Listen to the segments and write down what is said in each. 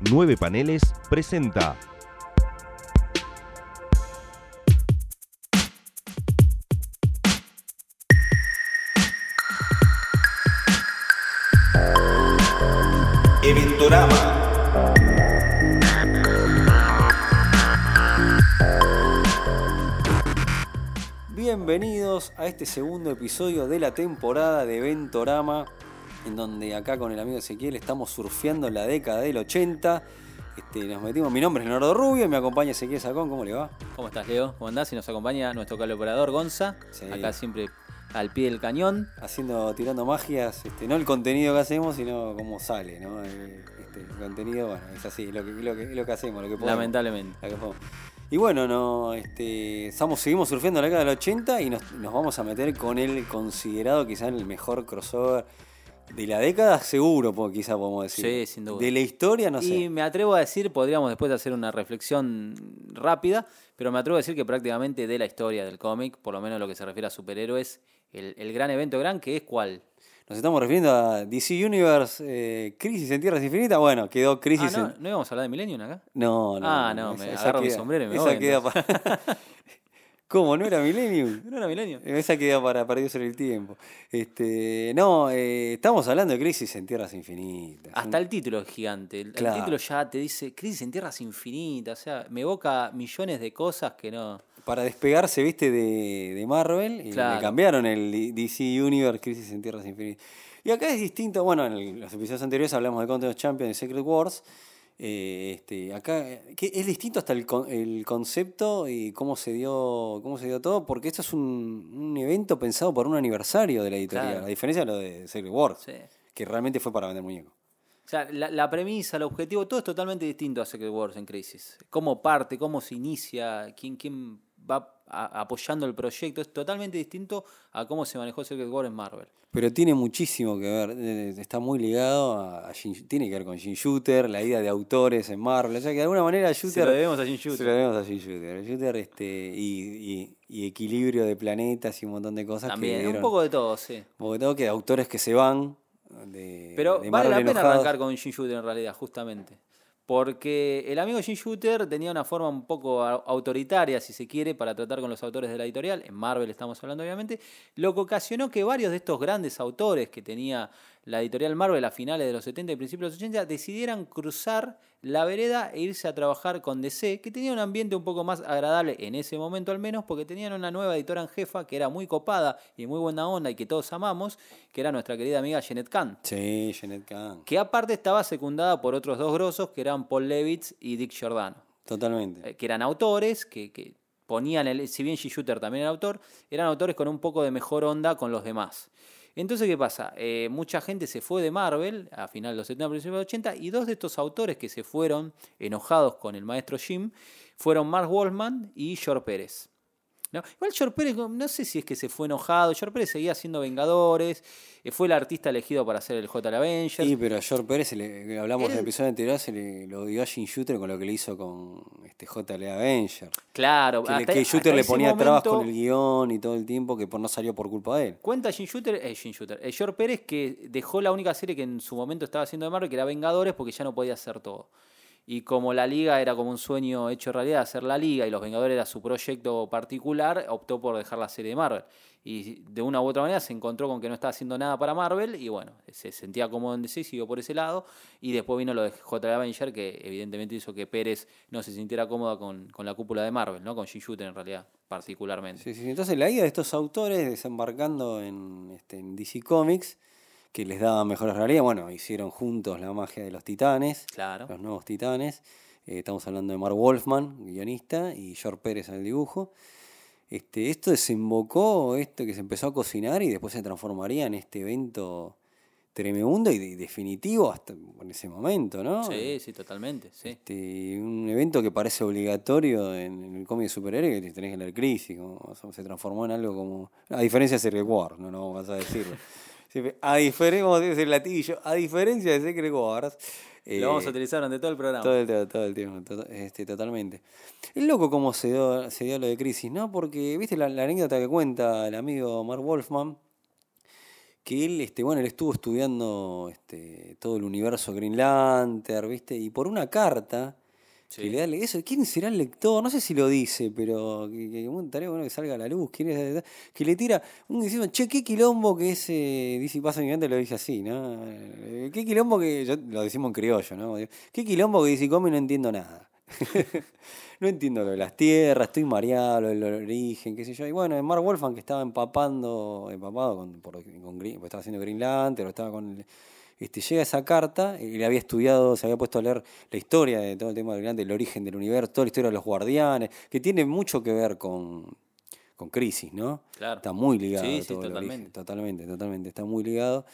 Nueve Paneles presenta. Eventorama. Bienvenidos a este segundo episodio de la temporada de Ventorama, en donde acá con el amigo Ezequiel estamos surfeando la década del 80. Este, nos metimos, mi nombre es Leonardo Rubio y me acompaña Ezequiel Sacón, ¿cómo le va? ¿Cómo estás, Leo? ¿Cómo andás? Y nos acompaña nuestro colaborador Gonza, Sí. acá siempre al pie del cañón. Haciendo, tirando magias, este, no el contenido que hacemos, sino cómo sale, ¿no? El, este, el contenido, bueno, es así, es lo que, lo que, lo que hacemos, lo que podemos. Lamentablemente. La que podemos. Y bueno, no, este, estamos, seguimos surfeando la década del 80 y nos, nos vamos a meter con el considerado quizás el mejor crossover de la década, seguro, quizá podemos decir. Sí, sin duda. De la historia, no y sé. me atrevo a decir, podríamos después hacer una reflexión rápida, pero me atrevo a decir que prácticamente de la historia del cómic, por lo menos lo que se refiere a superhéroes, el, el gran evento gran que es cuál. Nos estamos refiriendo a DC Universe, eh, Crisis en Tierras Infinitas. Bueno, quedó Ah, Crisis ¿no, en... ¿no íbamos a hablar de Millennium acá? No, no. Ah, no, me esa agarro mi queda- sombrero y me esa voy, queda para... ¿Cómo? ¿No era Millennium? ¿No era Millennium? Esa queda para sobre el tiempo. Este, no, eh, estamos hablando de Crisis en Tierras Infinitas. Hasta el título es gigante. El, título ya te dice Crisis en Tierras Infinitas. O sea, me evoca millones de cosas que no. para despegarse, viste, de, de Marvel y Claro. le cambiaron el DC Universe Crisis en Tierras Infinitas. Y acá es distinto, bueno, en el- los episodios anteriores hablamos de Contest of Champions y Secret Wars. Eh, este, acá eh, que es distinto hasta el, el concepto y cómo se dio cómo se dio todo, porque esto es un, un evento pensado por un aniversario de la editorial, Claro. a diferencia de lo de Secret Wars, Sí. que realmente fue para vender muñecos. O sea, la, la premisa, el objetivo, todo es totalmente distinto a Secret Wars en Crisis. Cómo parte, cómo se inicia, quién, quién va a- apoyando el proyecto, es totalmente distinto a cómo se manejó Secret Wars en Marvel. Pero tiene muchísimo que ver, está muy ligado a, a tiene que ver con Jim Shooter, la idea de autores en Marvel, o sea que de alguna manera Se Shooter lo debemos a Jim se Shooter. lo debemos a Jim Shooter, Shooter este, y, y- y equilibrio de planetas y un montón de cosas que También, dieron, un poco de todo, sí. porque todo que de autores que se van de, Pero de vale la pena arrancar con Jim Shooter en realidad, justamente. Porque el amigo Jim Shooter tenía una forma un poco au- autoritaria, si se quiere, para tratar con los autores de la editorial. En Marvel estamos hablando, obviamente. Lo que ocasionó que varios de estos grandes autores que tenía la editorial Marvel a finales de los 70 y principios de los 80 decidieran cruzar la vereda e irse a trabajar con DC, que tenía un ambiente un poco más agradable en ese momento al menos, porque tenían una nueva editora en jefa que era muy copada y muy buena onda y que todos amamos, que era nuestra querida amiga Jeanette Kahn Sí, Janet Kahn, que aparte estaba secundada por otros dos grosos que eran Paul Levitz y Dick Giordano, totalmente. eh, que eran autores que, que ponían, el, si bien G. Shooter también era autor, eran autores con un poco de mejor onda con los demás. Entonces, ¿qué pasa? Eh, mucha gente se fue de Marvel a final de los 70, principios de los 80, y dos de estos autores que se fueron enojados con el maestro Jim fueron Mark Wolfman y George Pérez. ¿No? Igual George Pérez, no sé si es que se fue enojado, George Pérez seguía haciendo Vengadores, eh, fue el artista elegido para hacer el J. Avengers. Sí, pero a George Pérez, le- hablamos Él- del episodio anterior, se le lo odió a Jim Shooter con lo que le hizo con este JL Avenger. Claro, Que, hasta- que Shooter le ponía trabas con el guion y todo el tiempo que por, no salió por culpa de él. Cuenta Jim Shooter, eh, Jim Shooter, eh, George Pérez que dejó la única serie que en su momento estaba haciendo de Marvel, que era Vengadores, porque ya no podía hacer todo. Y como la liga era como un sueño hecho realidad, hacer la liga, y los Vengadores era su proyecto particular, optó por dejar la serie de Marvel. Y de una u otra manera se encontró con que no estaba haciendo nada para Marvel, y bueno, se sentía cómodo en DC, siguió por ese lado. Y después vino lo de J. Avenger, que evidentemente hizo que Pérez no se sintiera cómodo con, con la cúpula de Marvel, ¿no? Con Jim Shooter en realidad, particularmente. Sí, sí. Entonces la idea de estos autores desembarcando en, este, en DC Comics, que les daba mejores realidades, bueno, hicieron juntos la magia de los titanes, Claro. los nuevos titanes. Eh, estamos hablando de Mark Wolfman, guionista, y George Pérez en el dibujo. Este, esto desembocó, esto que se empezó a cocinar y después se transformaría en este evento tremendo y de- definitivo hasta en ese momento, ¿no? Sí, sí, totalmente. Sí. Este, un evento que parece obligatorio en, en el cómic de superhéroes que tenés que leer Crisis, como, o sea, se transformó en algo como... A diferencia de Secret Wars, no, no vamos a decirlo. A diferencia, latillo, a diferencia de Secret Wars... Lo vamos a eh, utilizar durante todo el programa. todo el, todo, todo el tiempo, este, totalmente. Es loco cómo se dio, se dio lo de Crisis, ¿no? Porque, viste la, la anécdota que cuenta el amigo Mark Wolfman, que él, este, bueno, él estuvo estudiando este, todo el universo Green Lantern, ¿viste? Y por una carta Sí. le da eso, ¿quién será el lector? No sé si lo dice, pero que, que, bueno, estaría bueno que salga a la luz. ¿Quién es? Que le tira un diciendo, che, qué quilombo que es, eh, dice, pasa mi mente lo dice así, ¿no? Eh, Qué quilombo que, yo, lo decimos en criollo, ¿no? Qué quilombo que dice, come no entiendo nada. no entiendo lo de las tierras, estoy mareado, lo del origen, qué sé yo. Y bueno, en Mark Wolfman que estaba empapando, empapado con, porque estaba haciendo Green Lantern, o estaba con... este, llega esa carta, le había estudiado, se había puesto a leer la historia de todo el tema del Lantern, el origen del universo, toda la historia de los guardianes, que tiene mucho que ver con, con Crisis, ¿no? Claro. Está muy ligado Sí, sí, todo el totalmente. origen, totalmente, totalmente, está muy ligado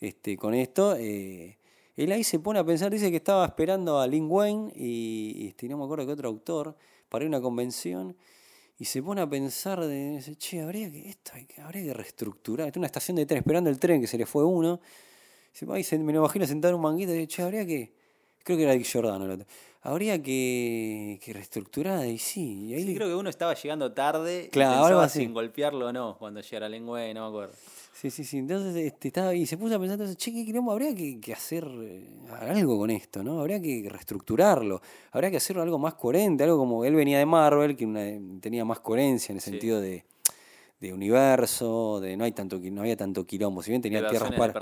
este, con esto. eh, él ahí se pone a pensar, dice que estaba esperando a Lin Wayne y, este, no me acuerdo qué otro autor para ir a una convención y se pone a pensar de, dice, che, habría que, esto habría que reestructurar. Está una estación de tren esperando el tren que se le fue uno. Dice, "Ay, se- me lo imagino sentado en un manguito y che, habría que, creo que era Dick Giordano el otro, habría que, que reestructurar y sí. Y ahí Sí, creo que uno estaba llegando tarde Claro, algo así. sin golpearlo o no, cuando llegara Lengüe, no me acuerdo. Sí, sí, sí. Entonces este, estaba y se puso a pensar, entonces, che, qué quilombo, habría que, que hacer eh, algo con esto, ¿no? Habría que reestructurarlo, habría que hacerlo algo más coherente, algo como él venía de Marvel, que una- tenía más coherencia en el Sí. sentido de, de universo, de no hay tanto no había tanto quilombo, si bien tenía tierras para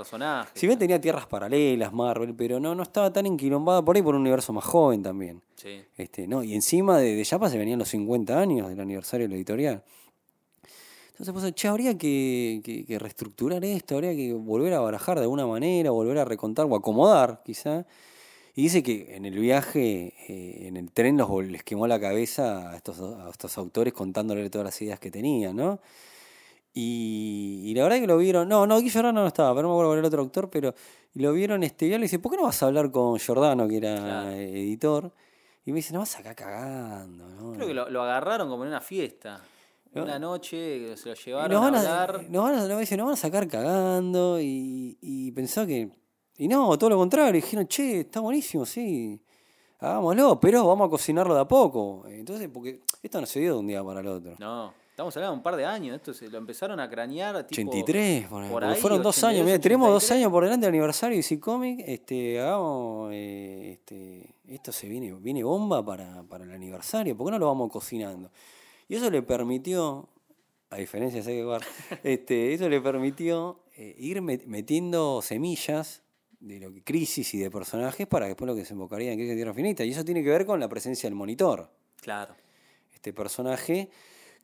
si bien tenía tierras paralelas Marvel, pero no, no estaba tan enquilombada por ahí por un universo más joven también. Sí. Este, no, y encima de, de Yapa se venían los 50 años del aniversario de la editorial. Entonces pues, che, habría que, que- que reestructurar esto, habría que volver a barajar de alguna manera, volver a recontar o acomodar, quizá. Y dice que en el viaje, eh, en el tren, los, les quemó la cabeza a estos, a estos autores contándole todas las ideas que tenían, ¿no? Y, y la verdad que lo vieron, no, no, aquí Giordano no estaba, pero no me acuerdo cuál era el otro autor, pero lo vieron este y le dice, ¿por qué no vas a hablar con Giordano, que era Claro. editor? Y me dice, no vas acá cagando, ¿no? Creo que lo, lo agarraron como en una fiesta. No. Una noche se lo llevaron nos van a a, hablar. nos van a, nos dice, nos van a sacar cagando y, y pensó que... Y no, todo lo contrario, dijeron, che, está buenísimo, sí, hagámoslo, pero vamos a cocinarlo de a poco. Entonces, porque esto no se dio de un día para el otro. No, estamos hablando de un par de años. Esto se lo empezaron a cranear. Tipo, 83, por, ahí, fueron dos 82, años. Mira, tenemos dos 83. años por delante del aniversario de DC Comic. Este, hagamos, eh, este, esto se viene, viene bomba para, para el aniversario. ¿Por qué no lo vamos cocinando? Y eso le permitió, a diferencia de War, este, eso le permitió eh, ir met- metiendo semillas de lo que crisis y de personajes para después lo que desembocaría en Crisis de Tierra Finita. Y eso tiene que ver con la presencia del monitor Claro. este personaje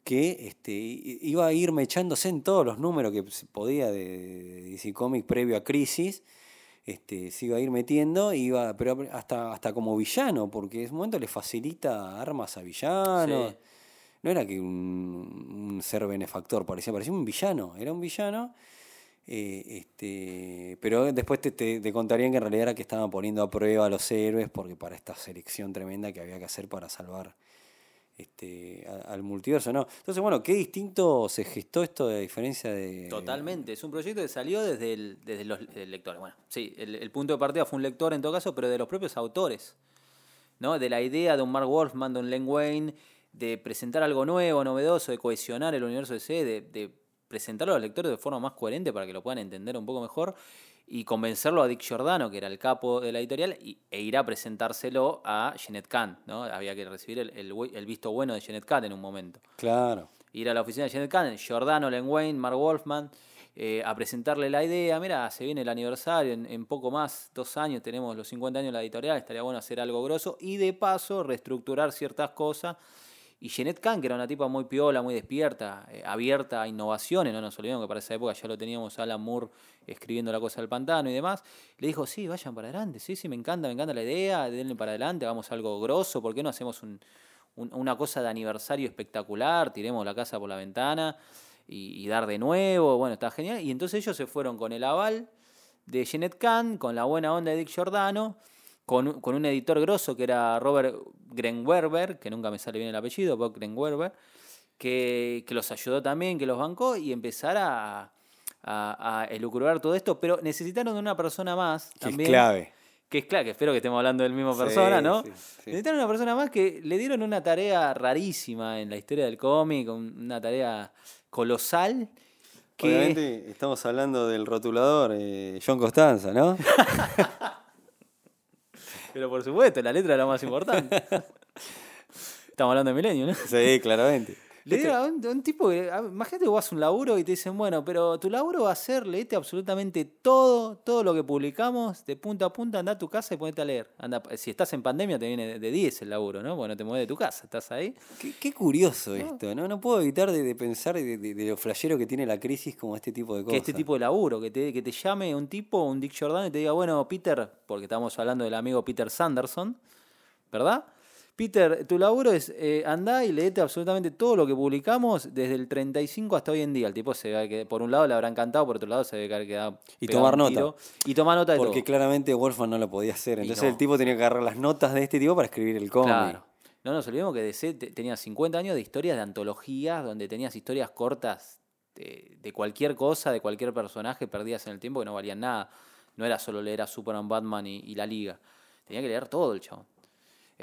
que este, iba a ir mechándose en todos los números que se podía de, de DC Comics previo a Crisis. Este, se iba a ir metiendo, iba, pero hasta, hasta como villano, porque en ese momento le facilita armas a villanos. Sí. No era que un, un ser benefactor, parecía, parecía un villano, era un villano. Eh, este, pero después te, te- contarían que en realidad era que estaban poniendo a prueba a los héroes porque para esta selección tremenda que había que hacer para salvar este, al multiverso, ¿no? Entonces, bueno, qué distinto se gestó esto de diferencia de... Totalmente, es un proyecto que salió desde, el, desde los lectores. Bueno, sí, el, el punto de partida fue un lector en todo caso, pero de los propios autores. ¿no? De la idea de un Mark Wolfman, de un Len Wayne, de presentar algo nuevo, novedoso, de cohesionar el universo DC, de, de presentarlo a los lectores de forma más coherente para que lo puedan entender un poco mejor y convencerlo a Dick Giordano, que era el capo de la editorial, y, e ir a presentárselo a Jeanette Kahn. ¿no? Había que recibir el, el visto bueno de Jeanette Kahn en un momento Claro. ir a la oficina de Janet Kahn, Giordano, Len Wayne, Mark Wolfman, eh, a presentarle la idea. Mira, se viene el aniversario, en, en poco más, dos años, tenemos los 50 años de la editorial, estaría bueno hacer algo grosso y de paso reestructurar ciertas cosas. Y Jeanette Kahn, que era una tipa muy piola, muy despierta, eh, abierta a innovaciones, no nos olvidemos que para esa época ya lo teníamos Alan Moore escribiendo La Cosa del Pantano y demás, le dijo, sí, vayan para adelante, sí, sí, me encanta, me encanta la idea, denle para adelante, hagamos algo grosso, ¿por qué no hacemos un, un- una cosa de aniversario espectacular, tiremos la casa por la ventana y, y dar de nuevo, bueno, está genial. Y entonces ellos se fueron con el aval de Jeanette Kahn, con la buena onda de Dick Giordano, con, un- con un editor grosso que era Robert Grenwerber, que nunca me sale bien el apellido, Bob Grenwerber, que, que los ayudó también, que los bancó y empezar a, a, a elucubrar todo esto, pero necesitaron de una persona más Que es también clave. que es claro, que espero que estemos hablando del mismo Sí, persona, ¿no? sí, sí. Necesitaron una persona más que le dieron una tarea rarísima en la historia del cómic, un- una tarea colosal, que- Obviamente estamos hablando del rotulador eh, John Costanza, ¿no? Pero por supuesto, la letra es lo más importante. Estamos hablando de Milenio, ¿no? sí, claramente. Le digo a un, a un tipo que, imagínate que vos haces un laburo y te dicen, bueno, pero tu laburo va a ser, leete absolutamente todo, todo lo que publicamos, de punta a punta, anda a tu casa y ponete a leer. Anda, si estás en pandemia te viene de 10 el laburo, ¿no? Porque no te mueves de tu casa, estás ahí. Qué, qué curioso esto, ¿no? No puedo evitar de, de pensar de, de- de lo flashero que tiene la crisis como este tipo de Que cosas. este tipo de laburo, que te, que te llame un tipo, un Dick Jordan y te diga, bueno, Peter, porque estamos hablando del amigo Peter Sanderson, ¿verdad? Peter, tu laburo es eh, andá y leete absolutamente todo lo que publicamos desde el 35 hasta hoy en día. El tipo se ve que por un lado le habrá encantado, por otro lado se ve que quedado Y tomar un nota. Y tomar nota de Porque todo. claramente Wolfman no lo podía hacer. Entonces no. el tipo tenía que agarrar las notas de este tipo para escribir el cómic. Claro. No nos olvidemos que DC te- tenía 50 años de historias de antologías, donde tenías historias cortas de, de cualquier cosa, de cualquier personaje, perdidas en el tiempo que no valían nada. No era solo leer a Superman, Batman y, y la Liga. Tenía que leer todo el chabón.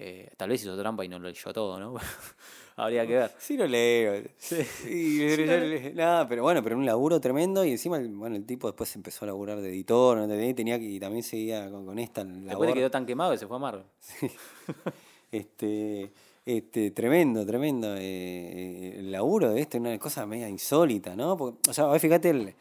Eh, tal vez hizo trampa y no lo leyó todo, ¿no? Habría que ver. Sí lo leo. Sí. Yo- nada, pero bueno, pero un laburo tremendo y encima el, bueno, el tipo después empezó a laburar de editor, ¿no? Y tenía que, y también seguía con, con esta Después labor. le quedó tan quemado que se fue a Marvel. Este, este, tremendo, tremendo. eh, el laburo de este, una cosa media insólita, ¿no? Porque, o sea, fíjate el,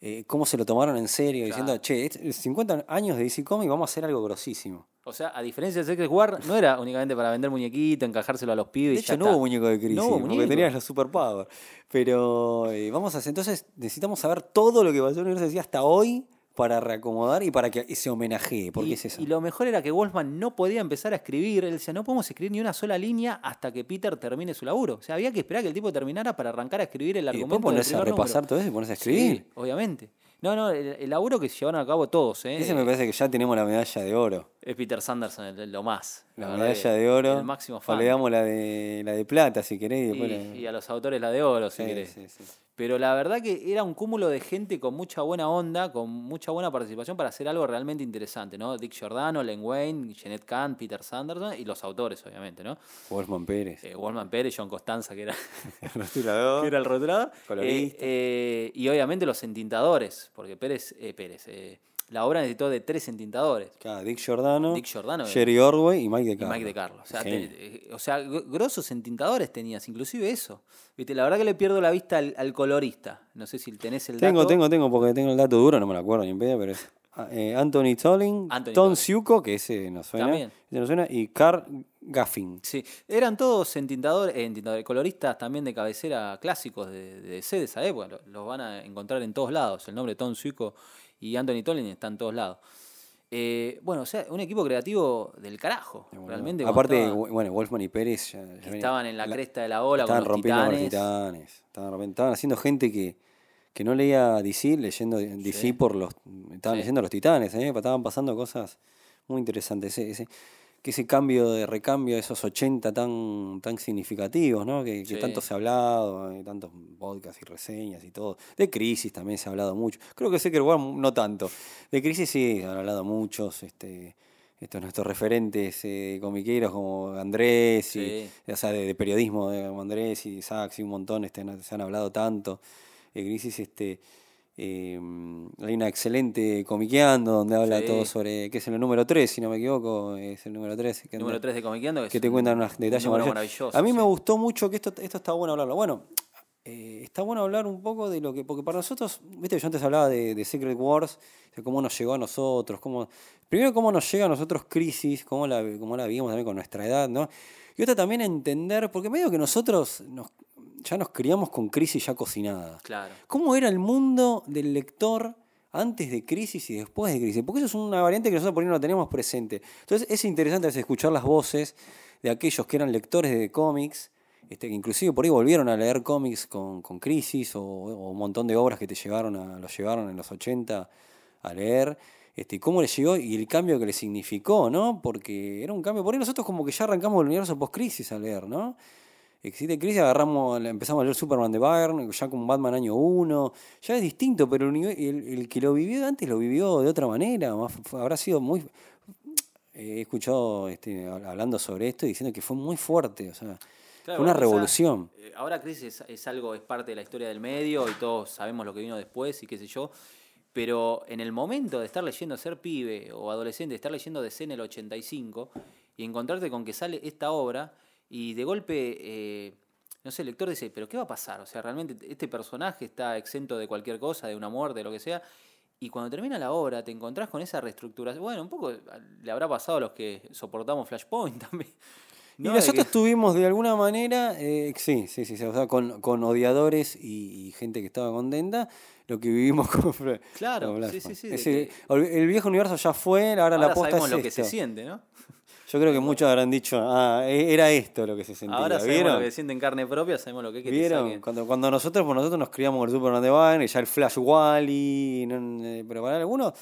eh, cómo se lo tomaron en serio, diciendo, che, es- 50 años de DC Comics vamos a hacer algo grosísimo. O sea, a diferencia de Secret War, no era únicamente para vender muñequito, encajárselo a los pibes. De y hecho, ya no está. hubo muñeco de crisis, No hubo porque tenías los superpower. Pero eh, vamos a hacer, entonces necesitamos saber todo lo que pasó en el universo hasta hoy para reacomodar y para que se homenajee. ¿Por qué y, es eso? y lo mejor era que Wolfman no podía empezar a escribir. Él decía, no podemos escribir ni una sola línea hasta que Peter termine su laburo. O sea, había que esperar que el tipo terminara para arrancar a escribir el y argumento. después ponerse a repasar número. todo eso y ponerse a escribir. Sí, obviamente. No, no, el, el laburo que se llevaron a cabo todos, ¿eh? Ese me parece que ya tenemos la medalla de oro. Es Peter Sanderson, el- el- lo más. La medalla de oro. El máximo O fan. le damos la de, la de plata, si querés. Y, la- a los autores la de oro, si Sí, querés. sí, sí. Pero la verdad que era un cúmulo de gente con mucha buena onda, con mucha buena participación para hacer algo realmente interesante, ¿no? Dick Giordano, Len Wayne, Jeanette Kahn, Peter Sanderson y los autores, obviamente, ¿no? Wolfman Pérez. Eh, Wallman Pérez, John Costanza, que era, Rotulador. que era el rotulador. Eh, eh, y obviamente los entintadores, porque Pérez, eh, Pérez, eh, la obra necesitó de tres entintadores. Claro, Dick Giordano, Dick Giordano, Jerry Orway y Mike de Y Carlo. Mike de Carlos. O sea, te- eh, o sea, gr- grosos entintadores tenías, inclusive eso. Viste, la verdad que le pierdo la vista al, al colorista. No sé si tenés el Tengo, dato. tengo, tengo, porque tengo el dato duro, no me lo acuerdo ni en pedo, pero es ah, eh, Anthony Tolling, Tom. Siuko, que ese nos suena, También. ese nos suena, y Carl Gaffin. Sí, eran todos entintadores, eh, entintadores, coloristas también de cabecera clásicos de, de DC de esa época. Lo- Los van a encontrar en todos lados. El nombre Tom Suico y Anthony Tolling está en todos lados. Eh, bueno, o sea, un equipo creativo del carajo, realmente. Aparte, estaba- bueno, Wolfman y Pérez ya- ya venían- estaban en la, cresta de la ola con estaban los rompiendo con los titanes. titanes. Estaban, rompiendo- estaban haciendo gente que, que no leía DC, leyendo DC Sí. por los. Estaban Sí. leyendo los titanes, ¿eh? estaban pasando cosas muy interesantes. Ese, ese, que ese cambio de recambio de esos 80 tan, tan significativos, ¿no? Que, que tanto se ha hablado, hay tantos podcasts y reseñas y todo. De Crisis también se ha hablado mucho. Creo que Secret War no tanto. De Crisis sí, han hablado muchos. Este, estos nuestros referentes eh, comiqueros como Andrés, y, o sea, de, de periodismo, de Andrés y Sachs y un montón, este, se han hablado tanto. Eh, Crisis, este, eh, hay una excelente comiqueando donde habla Sí. todo sobre, que es el número 3, si no me equivoco, es el número 3. Que Número 3 de Comiqueando. que te cuentan unos detalles número maravillosos. maravilloso. A mí me gustó mucho que esto, esto está bueno hablarlo. Bueno, eh, está bueno hablar un poco de lo que, porque para nosotros, viste, yo antes hablaba de, de Secret Wars, de cómo nos llegó a nosotros, cómo, primero cómo nos llega a nosotros crisis, cómo la, cómo la vivimos también con nuestra edad, ¿no? Y otra también entender, porque medio que nosotros nos, ya nos criamos con crisis ya cocinada. Claro. ¿Cómo era el mundo del lector antes de crisis y después de crisis? Porque eso es una variante que nosotros por ahí no la tenemos presente. Entonces es interesante escuchar las voces de aquellos que eran lectores de cómics, este, que inclusive por ahí volvieron a leer cómics con, con crisis o, o un montón de obras que te llevaron a, los llevaron en los 80 a leer. Este, cómo les llegó y el cambio que le significó, ¿no? Porque era un cambio. Por ahí nosotros como que ya arrancamos el universo post-crisis a leer, ¿no? Existe crisis, agarramos, empezamos a leer Superman de Byrne, ya con Batman año 1, ya es distinto, pero el, uni- el- el que lo vivió antes lo vivió de otra manera, habrá sido muy... He escuchado este, hab- hablando sobre esto y diciendo que fue muy fuerte, o sea, Claro, Fue una revolución. eh, ahora Crisis es, es algo, es parte de la historia del medio y todos sabemos lo que vino después y qué sé yo. Pero en el momento de estar leyendo Ser Pibe o Adolescente, de estar leyendo DC en el 85 y encontrarte con que sale esta obra y de golpe, eh, no sé, el lector dice, pero ¿qué va a pasar? O sea, realmente este personaje está exento de cualquier cosa, de una muerte, de lo que sea. Y cuando termina la obra te encontrás con esa reestructuración. Bueno, un poco le habrá pasado a los que soportamos Flashpoint también. Y nosotros que- tuvimos de alguna manera, eh, sí, sí, sí, sí, o sea, con, con odiadores y, y gente que estaba contenta, lo que vivimos con Claro, con sí, sí, sí, de Ese- que- ol- el viejo universo ya fue, ahora, la Ahora posta sabemos es lo que se siente, ¿no? Yo creo que muchos habrán dicho, ah, e- era esto lo que se sentía. Ahora sabemos ¿Vieron? lo que siente en carne propia, sabemos lo que es que te. Cuando, cuando nosotros, por nosotros nos criamos con el Superman de y ya el Flash Wally, no- eh, pero para algunos,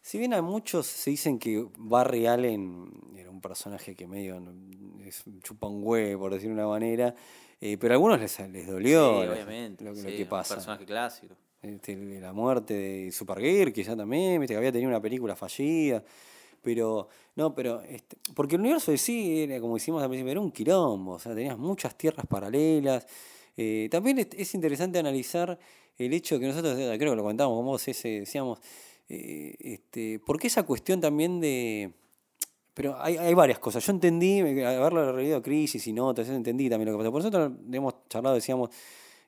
si bien a muchos se dicen que Barry Allen era un personaje que medio es un chupa un huevo, por decir de una manera, eh, pero a algunos les, les dolió sí, obviamente. lo, lo sí, que un pasa. personaje clásico. Este, la muerte de Supergirl, quizá también, viste, que había tenido una película fallida. Pero, no, pero, este, porque el universo de sí, era, como decimos al principio, era un quilombo, o sea, tenías muchas tierras paralelas. Eh, también es, es interesante analizar el hecho que nosotros, eh, creo que lo comentábamos con vos, ese, decíamos, eh, este, porque esa cuestión también de... Pero hay, hay varias cosas. Yo entendí, haberlo leído Crisis y notas, entendí también lo que pasó. Por nosotros hemos charlado, decíamos,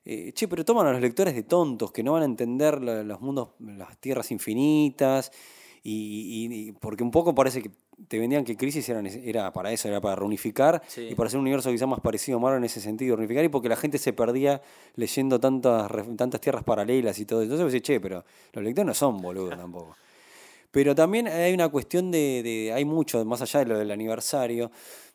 eh, che, pero toman a los lectores de tontos, que no van a entender lo- los mundos, las tierras infinitas, y, y- y- porque un poco parece que te vendían que Crisis era, era para eso, era para reunificar, Sí. y para hacer un universo quizás más parecido a Marvel en ese sentido, reunificar, y porque la gente se perdía leyendo tantas, tantas tierras paralelas y todo. Entonces, pues, che, pero los lectores no son boludos tampoco. Pero también hay una cuestión de, de- hay mucho, más allá de lo del aniversario,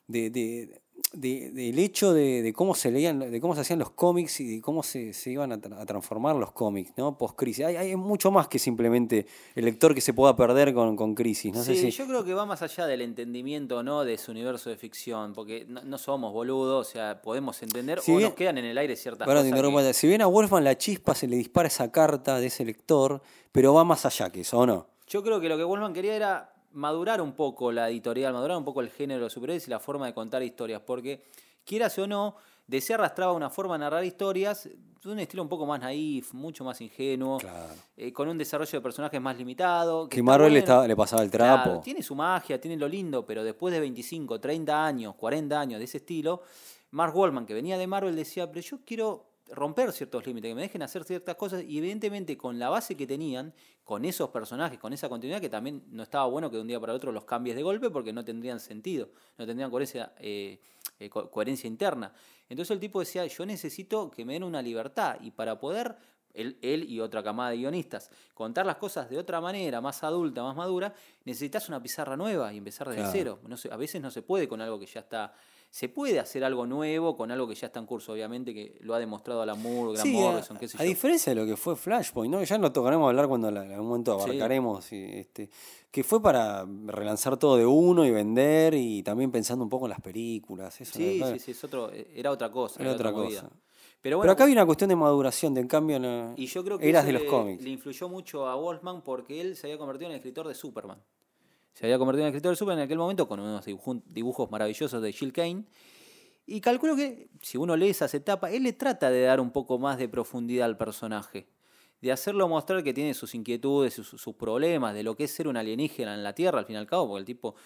de, de- de- del hecho de, de cómo se leían, de cómo se hacían los cómics y de cómo se, se iban a, tra- a transformar los cómics, ¿no? Post-crisis. Hay, hay mucho más que simplemente el lector que se pueda perder con, con crisis. No sí, sé si. yo creo que va más allá del entendimiento no de su universo de ficción, porque no, no somos boludos, o sea, podemos entender Si o bien- nos quedan en el aire ciertas te cosas. que- Si bien a Wolfman la chispa se le dispara esa carta de ese lector, pero va más allá que eso, ¿o no? Yo creo que lo que Wolfman quería era madurar un poco la editorial, madurar un poco el género de los superhéroes y la forma de contar historias, porque quieras o no, DC arrastraba una forma de narrar historias de un estilo un poco más naif, mucho más ingenuo, Claro. eh, con un desarrollo de personajes más limitado. Que Marvel le, bueno. estaba- le pasaba el trapo. Claro, tiene su magia, tiene lo lindo, pero después de 25, 30 años, 40 años de ese estilo, Mark Wallman, que venía de Marvel, decía, pero yo quiero romper ciertos límites, que me dejen hacer ciertas cosas, y evidentemente con la base que tenían, con esos personajes, con esa continuidad, que también no estaba bueno que de un día para otro los cambies de golpe, porque no tendrían sentido, no tendrían coherencia, eh, eh, co- coherencia interna. Entonces el tipo decía, yo necesito que me den una libertad, y para poder él, él y otra camada de guionistas, contar las cosas de otra manera, más adulta, más madura, necesitas una pizarra nueva y empezar desde Claro. cero. No se- a veces no se puede con algo que ya está. Se puede hacer algo nuevo con algo que ya está en curso, obviamente, que lo ha demostrado Alan Moore, Grant Sí, a, Morrison, qué sé a yo. diferencia de lo que fue Flashpoint, ¿no? ya lo tocaremos a hablar cuando en algún momento abarcaremos, este, que fue para relanzar todo de uno y vender y también pensando un poco en las películas. Eso, Sí, ¿no? sí, sí, es otro, era otra cosa. Era otra cosa. Pero bueno, Pero acá hay una cuestión de maduración, de en cambio no, y yo creo que eras de los cómics. le influyó mucho a Wolfman porque él se había convertido en el escritor de Superman. Se había convertido en escritor de en aquel momento con unos dibujo- dibujos maravillosos de Jill Kane. Y calculo que, si uno lee esas etapas, él le trata de dar un poco más de profundidad al personaje. De hacerlo mostrar que tiene sus inquietudes, sus, problemas, de lo que es ser un alienígena en la Tierra, al fin y al cabo, porque el tipo...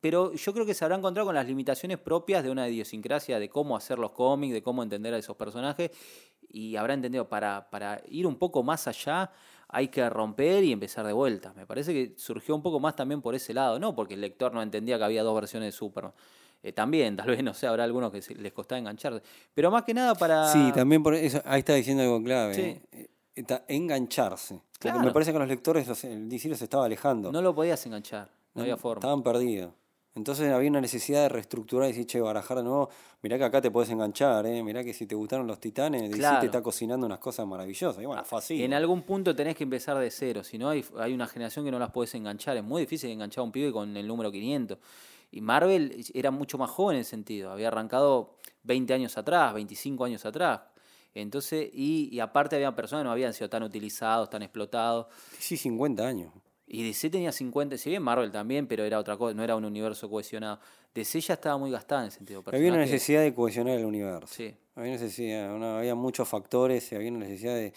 pero yo creo que se habrá encontrado con las limitaciones propias de una idiosincrasia de cómo hacer los cómics, de cómo entender a esos personajes, y habrá entendido, para, para ir un poco más allá hay que romper y empezar de vuelta. Me parece que surgió un poco más también por ese lado, no porque el lector no entendía que había dos versiones de Superman. Eh, también, tal vez, no sé, habrá algunos que les costaba enganchar. Pero más que nada para... Sí, también por eso, ahí está diciendo algo clave. Sí. eh, está- engancharse. Porque Claro. me parece que los lectores, los- el DC los estaba alejando. No lo podías enganchar, no había forma. Estaban perdidos. Entonces había una necesidad de reestructurar y decir, che, barajar de nuevo, mirá que acá te puedes enganchar, ¿eh? mirá que si te gustaron los titanes, Claro. te está cocinando unas cosas maravillosas. Y bueno, así. En algún punto tenés que empezar de cero, si no hay, hay una generación que no las podés enganchar. Es muy difícil enganchar a un pibe con el número 500. Y Marvel era mucho más joven en ese sentido, había arrancado 20 años atrás, 25 años atrás. Entonces, y, y aparte había personas que no habían sido tan utilizados, tan explotados. Sí, 50 años. Y DC tenía 50, si bien Marvel también, pero era otra cosa, no era un universo cohesionado. DC ya estaba muy gastada en el sentido Había una necesidad de cohesionar el universo. Sí. Había necesidad, una- había muchos factores y había una necesidad de,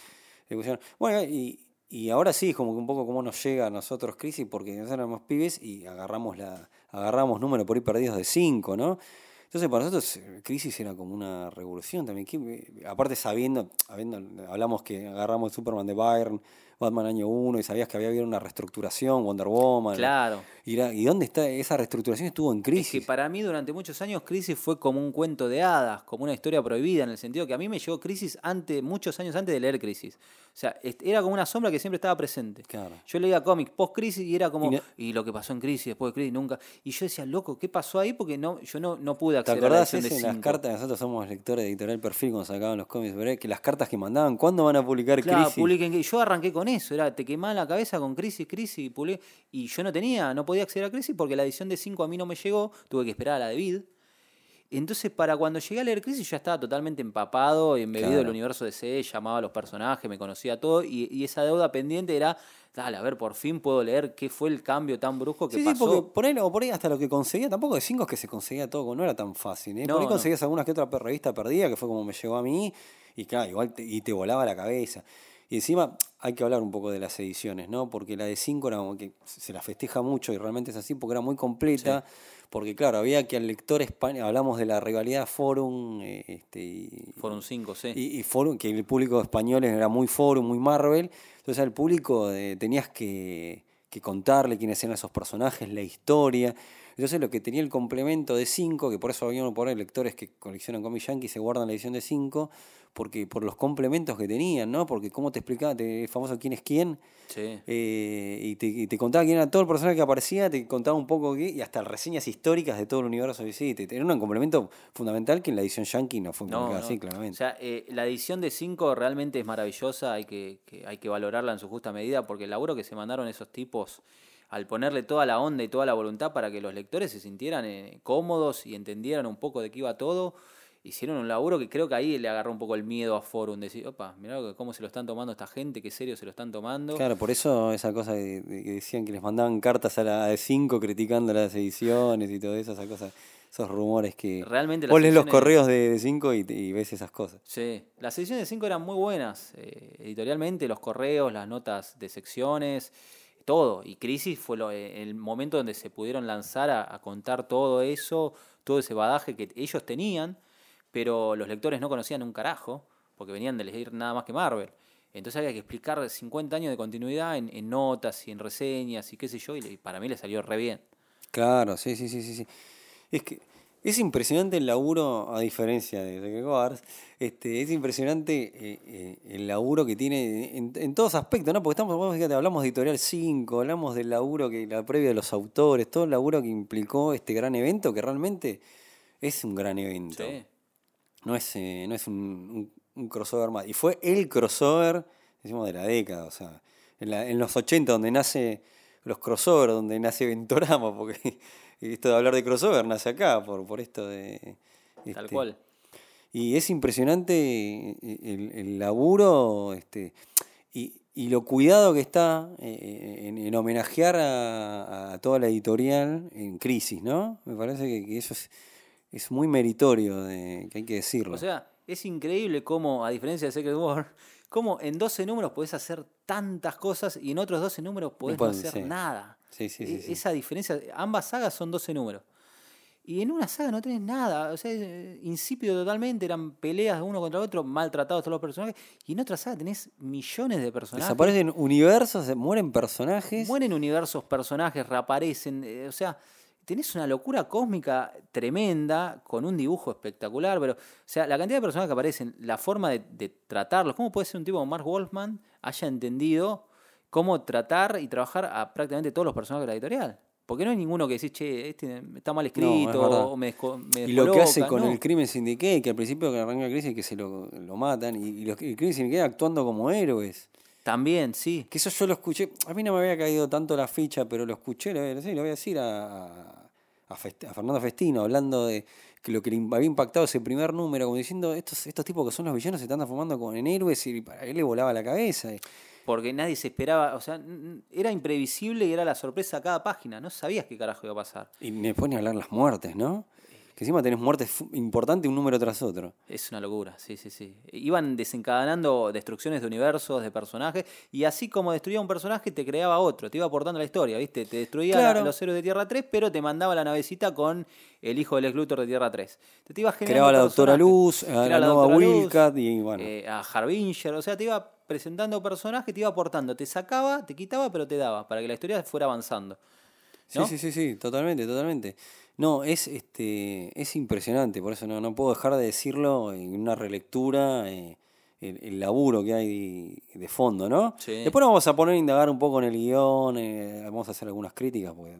de cohesionar. Bueno, y, y ahora sí, es como que un poco cómo nos llega a nosotros Crisis, porque nosotros éramos pibes y agarramos la agarramos números por ahí perdidos de 5, ¿no? Entonces para nosotros eh, Crisis era como una revolución también. ¿Qué- aparte sabiendo, habiendo, hablamos que agarramos Superman de Byrne, Batman año 1 y sabías que había habido una reestructuración, Wonder Woman. Claro. Y, era- ¿y dónde está esa reestructuración? Estuvo en Es Crisis. que para mí durante muchos años Crisis fue como un cuento de hadas, como una historia prohibida, en el sentido que a mí me llegó Crisis antes, muchos años antes de leer Crisis. O sea, era como una sombra que siempre estaba presente. Claro. Yo leía cómics post-Crisis y era como, Y lo que pasó en Crisis, después de Crisis, nunca. Y yo decía, loco, ¿qué pasó ahí? Porque no, yo no, no pude ¿Te acceder a la acordás de ese en las cartas? Nosotros somos lectores de Editorial Perfil cuando sacaban los cómics, ¿verdad? Que las cartas que mandaban, ¿cuándo van a publicar Claro, Crisis? publiquen que yo arranqué con eso, era te quemaba la cabeza con crisis, crisis y publiqué. Y yo no tenía, no podía acceder a crisis porque la edición de 5 a mí no me llegó, tuve que esperar a la de Vid. Entonces, para cuando llegué a leer Crisis, ya estaba totalmente empapado y embebido Claro. del universo de C, llamaba a los personajes, me conocía todo, y, y esa deuda pendiente era, dale, a ver, por fin puedo leer qué fue el cambio tan brusco que Sí, sí, pasó. porque por ahí, o por ahí hasta lo que conseguía, tampoco de cinco es que se conseguía todo, no era tan fácil. ¿eh? No, por ahí no. conseguías algunas que otra revista perdida, que fue como me llegó a mí, y claro, igual te, y te volaba la cabeza. Y encima hay que hablar un poco de las ediciones, ¿no? Porque la de 5 era como que se la festeja mucho y realmente es así porque era muy completa. Porque claro, había que al lector español, hablamos de la rivalidad Forum, eh, este, y, Fueron 5, sí. y, y Forum, que el público español era muy Forum, muy Marvel. Entonces al público eh, tenías que, que contarle quiénes eran esos personajes, la historia. Entonces lo que tenía el complemento de 5, que por eso había por ahí lectores que coleccionan cómics yankee se guardan la edición de 5, porque por los complementos que tenían, ¿no? Porque cómo te explicaba, te, el famoso quién es quién, sí. eh, y, te, y te contaba quién era todo el personaje que aparecía, te contaba un poco qué, y hasta reseñas históricas de todo el universo de sí, te- Era un complemento fundamental que en la edición yankee no fue No, no. así, claramente. O sea, eh, la edición de 5 realmente es maravillosa, hay que, que- hay que valorarla en su justa medida, porque el laburo que se mandaron esos tipos al ponerle toda la onda y toda la voluntad para que los lectores se sintieran eh, cómodos y entendieran un poco de qué iba todo, hicieron un laburo que creo que ahí le agarró un poco el miedo a Forum, decir, opa, mirá cómo se lo están tomando esta gente, qué serio se lo están tomando. Claro, por eso esa cosa que decían que les mandaban cartas a la de 5 criticando las ediciones y todo eso, esa cosa, esos rumores que... Realmente Vos lees los correos de 5 y, te- y ves esas cosas. Sí, las ediciones de 5 eran muy buenas, eh, editorialmente, los correos, las notas de secciones, todo. Y Crisis fue lo- eh, el momento donde se pudieron lanzar a, a contar todo eso, todo ese badaje que ellos tenían, pero los lectores no conocían un carajo, porque venían de leer nada más que Marvel. Entonces había que explicar 50 años de continuidad en, en notas y en reseñas y qué sé yo, y, para mí le salió re bien. Claro, sí, sí, sí, sí. sí. Es que es impresionante el laburo, a diferencia de Wars, este, es impresionante eh, eh, el laburo que tiene en, en todos aspectos, ¿no? Porque estamos, vos fíjate, hablamos de Editorial 5, hablamos del laburo que, la previa de los autores, todo el laburo que implicó este gran evento, que realmente es un gran evento. Sí. No es, eh, no es un, un- un crossover más. Y fue el crossover, decimos, de la década. O sea, en, la- en los 80, donde nace los crossover, donde nace Ventorama, porque esto de hablar de crossover nace acá, por, por esto de. Tal este, cual. Y es impresionante eh, el, el laburo este, y, y lo cuidado que está eh, en, en homenajear a, a toda la editorial en crisis, ¿no? Me parece que, que eso es, es muy meritorio, de, que hay que decirlo. O sea, es increíble cómo, a diferencia de Secret War, cómo en 12 números podés hacer tantas cosas y en otros 12 números podés no, hacer nada. Sí, sí, sí, E- sí. Esa diferencia, ambas sagas son 12 números. Y en una saga no tenés nada, o sea, es insípido totalmente, eran peleas de uno contra otro, maltratados todos los personajes. Y en otra saga tenés millones de personajes. Desaparecen universos, mueren personajes. Mueren universos, personajes, reaparecen. eh, o sea, tenés una locura cósmica tremenda, con un dibujo espectacular, pero, o sea, la cantidad de personajes que aparecen, la forma de, de tratarlos, ¿cómo puede ser un tipo como Mark Wolfman haya entendido cómo tratar y trabajar a prácticamente todos los personajes de la editorial? Porque no hay ninguno que decís, che, este está mal escrito, o me, desco- me Y lo que hace descoloca", con no. el Crimen Syndicate, que al principio que arranca la crisis que se lo, lo matan, y, y los, el Crimen Syndicate actuando como héroes. También, sí. Que eso yo lo escuché, a mí no me había caído tanto la ficha, pero lo escuché, lo, voy a decir- lo voy a decir a, a, Fest- a Fernando Festino, hablando de que lo que le había impactado ese primer número, como diciendo, estos, estos tipos que son los villanos se están transformando como en héroes y para él le volaba la cabeza. Porque nadie se esperaba, o sea, era imprevisible y era la sorpresa a cada página, no sabías qué carajo iba a pasar. Y me pone a hablar las muertes, ¿no? Que encima tenés muertes importantes un número tras otro. Es una locura, sí, sí, sí. Iban desencadenando destrucciones de universos, de personajes, y así como destruía un personaje, te creaba otro, te iba aportando la historia, ¿viste? Te destruía Claro. la- los héroes de Tierra 3, pero te mandaba la navecita con el hijo del Luthor de Tierra 3. Te, te iba generando Creaba a la doctora. Luz, a la Luz, Wildcat y bueno. eh, a Harbinger, o sea, te iba presentando personajes, te iba aportando, te sacaba, te quitaba, pero te daba, para que la historia fuera avanzando. Sí, ¿no? sí, sí, sí, totalmente, totalmente. No, es este es impresionante, por eso no, no puedo dejar de decirlo en una relectura, eh, el, el laburo que hay de fondo, ¿no? Sí. Después nos vamos a poner a indagar un poco en el guion, eh, vamos a hacer algunas críticas, porque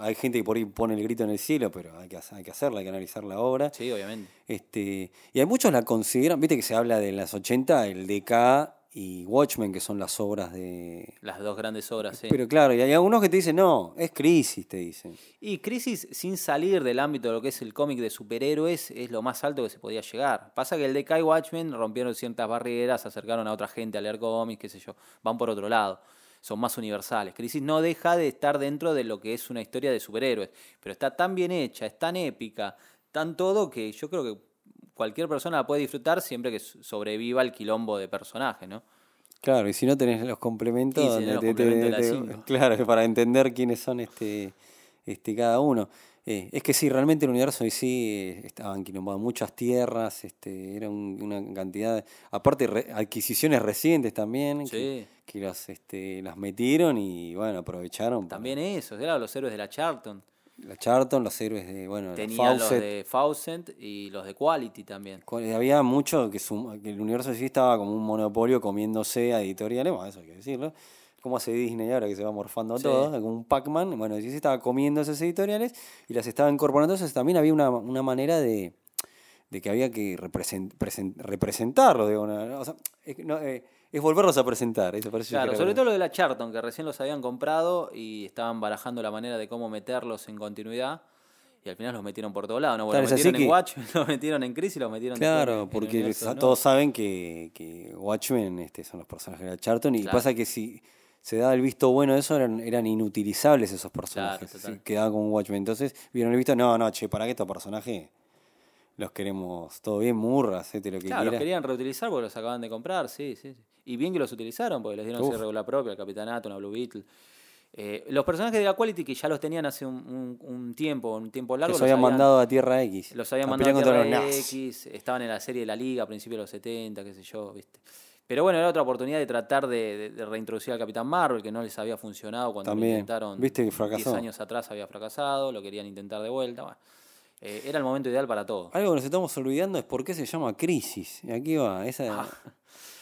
hay gente que por ahí pone el grito en el cielo, pero hay que, hay que hacerla, hay que analizar la obra. Sí, obviamente. Este, y hay muchos la consideran, viste que se habla de las 80, el DK y Watchmen, que son las obras de... Las dos grandes obras, sí. Pero claro, y hay algunos que te dicen, no, es crisis, te dicen. Y Crisis, sin salir del ámbito de lo que es el cómic de superhéroes, es lo más alto que se podía llegar. Pasa que el DK y Watchmen rompieron ciertas barreras, acercaron a otra gente a leer cómics, qué sé yo, van por otro lado. Son más universales. Crisis no deja de estar dentro de lo que es una historia de superhéroes, pero está tan bien hecha, es tan épica, tan todo que yo creo que cualquier persona la puede disfrutar siempre que sobreviva el quilombo de personajes, ¿no? Claro, y si no tenés los complementos, si donde los te- complementos te- de te- las cinco. claro, para entender quiénes son este, este cada uno. Eh, es que sí, realmente el universo en sí eh, estaba enquilombado, muchas tierras, este, era un- una cantidad, de- aparte re- adquisiciones recientes también, que, Sí. que las, este, las metieron y bueno, aprovecharon. para- También eso, eran los héroes de la Charlton. La Charlton, los héroes de, bueno, Tenían los Fawcett. de Fawcett y los de Quality también. Había mucho que, sum- que el universo en sí estaba como un monopolio comiéndose a editoriales, bueno, eso hay que decirlo. Como hace Disney ahora que se va morfando Sí. todo, como un Pac-Man. Bueno, sí se estaba comiendo esas editoriales y las estaba incorporando. Entonces también había una, una manera de, de que había que represent, presen- representarlo. De una, o sea, es, que no, eh, es volverlos a presentar. Eso parece Claro, sobre todo lo de la Charlton, que recién los habían comprado y estaban barajando la manera de cómo meterlos en continuidad. Y al final los metieron por todos lados, ¿no? Bueno, Claro, los metieron en que- Watchmen, los metieron en Crisis y los metieron después en- Claro, en porque todos saben que, que Watchmen este, son los personajes de la Charlton y Claro. pasa que si se daba el visto bueno de eso eran, eran inutilizables esos personajes. total. así quedaba como Watchmen. Entonces vieron el visto, no, no, che, para que estos personajes los queremos todo bien, murras, este, lo que Claro, los querían reutilizar porque los acaban de comprar, sí, sí. sí. Y bien que los utilizaron porque les dieron Uf. su regular propia, el Capitanato, una Blue Beetle. Eh, los personajes de la Quality que ya los tenían hace un, un- un tiempo, un tiempo largo. los los habían mandado a Tierra X. Los habían mandado a Tierra. X, estaban en la serie de la Liga a principios de los 70, qué sé yo, ¿viste? Pero bueno, era otra oportunidad de tratar de, de- de reintroducir al Capitán Marvel, que no les había funcionado cuando lo También. intentaron. Viste que 10 fracasó. años atrás había fracasado, lo querían intentar de vuelta. bueno. Eh, era el momento ideal para todo. Algo que nos estamos olvidando es por qué se llama Crisis. Y Aquí va, esa... Ah.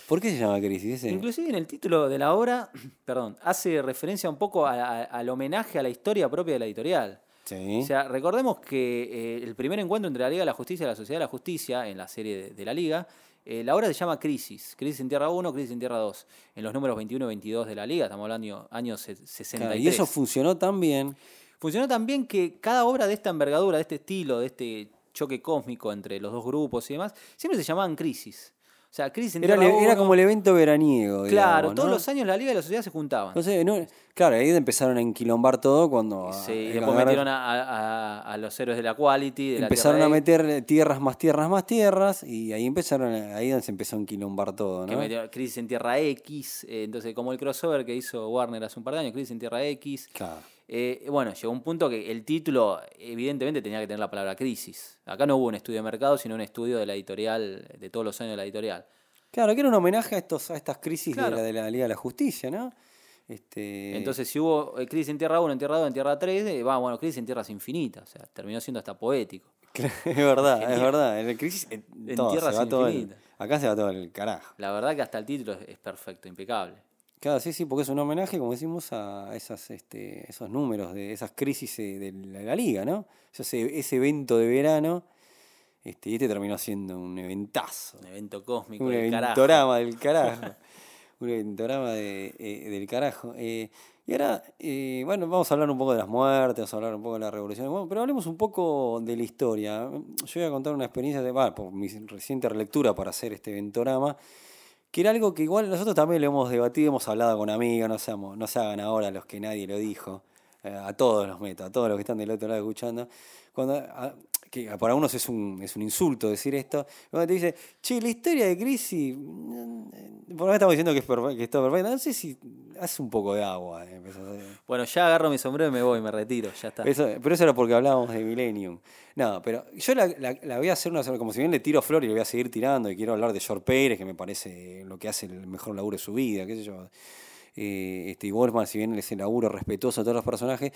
¿Por qué se llama Crisis? Ese- Inclusive en el título de la obra, perdón, hace referencia un poco a- a- al homenaje a la historia propia de la editorial. Sí. O sea, recordemos que eh, el primer encuentro entre la Liga de la Justicia y la Sociedad de la Justicia, en la serie de, de la Liga, eh, la obra se llama Crisis. Crisis en Tierra 1, Crisis en Tierra 2. En los números 21 y 22 de la Liga, estamos hablando años se- 63. Claro, y eso funcionó tan bien. Funcionó también que cada obra de esta envergadura, de este estilo, de este choque cósmico entre los dos grupos y demás, siempre se llamaban Crisis. O sea, Crisis en Era, era 1, como el evento veraniego. Claro, digamos, todos ¿no? los años la Liga y la Sociedad se juntaban. Entonces, no, claro, ahí empezaron a enquilombar todo cuando. Sí, y después agarrar- metieron a, a- a- a los héroes de la Quality. De empezaron a meter tierras más tierras más tierras y ahí empezaron a- ahí se empezó a enquilombar todo, Que ¿no? metió Crisis en Tierra X. eh, entonces, como el crossover que hizo Warner hace un par de años, Crisis en Tierra X. Claro. Eh, bueno, llegó un punto que el título, evidentemente, tenía que tener la palabra crisis. Acá no hubo un estudio de mercado, sino un estudio de la editorial, de todos los años de la editorial. Claro, que era un homenaje a estos a estas crisis Claro. de, la, de la Liga de la Justicia, ¿no? Este, Entonces, si hubo eh, crisis en Tierra 1, en Tierra 2, en Tierra 3, eh, va, bueno, crisis en Tierras infinitas. O sea, terminó siendo hasta poético. es verdad, es verdad. En el crisis en En todo, tierras el- infinitas. acá se va todo el carajo. La verdad que hasta el título es, es perfecto, impecable. Claro, sí, sí, porque es un homenaje, como decimos, a esas, este, esos números, de esas crisis eh, de la, de la liga, ¿no? Ese, ese evento de verano, este, y este terminó siendo un eventazo. Un evento cósmico Un del carajo. eventorama del carajo. un eventorama de, eh, del carajo. Eh, y ahora, eh, bueno, vamos a hablar un poco de las muertes, vamos a hablar un poco de la revolución, bueno, pero hablemos un poco de la historia. Yo voy a contar una experiencia de, va, por mi reciente relectura para hacer este eventorama, que era algo que igual nosotros también lo hemos debatido, hemos hablado con amigos, no, seamos, no se hagan ahora los que nadie lo dijo, eh, a todos los meto, a todos los que están del otro lado escuchando, cuando, a- que para algunos es un, es un insulto decir esto, cuando te dice, che, la historia de Crisis, mm, por lo menos estamos diciendo que, es perfe- que está perfecta, no sé si hace un poco de agua. eh. Bueno, ya agarro mi sombrero y me voy, me retiro, ya está. Eso- pero eso era porque hablábamos de Millennium. No, pero yo la, la- la voy a hacer una como si bien le tiro flor y le voy a seguir tirando y quiero hablar de George Pérez, que me parece lo que hace el mejor laburo de su vida, qué sé yo. Eh, este, y Wolfman, si bien es el laburo respetuoso a todos los personajes,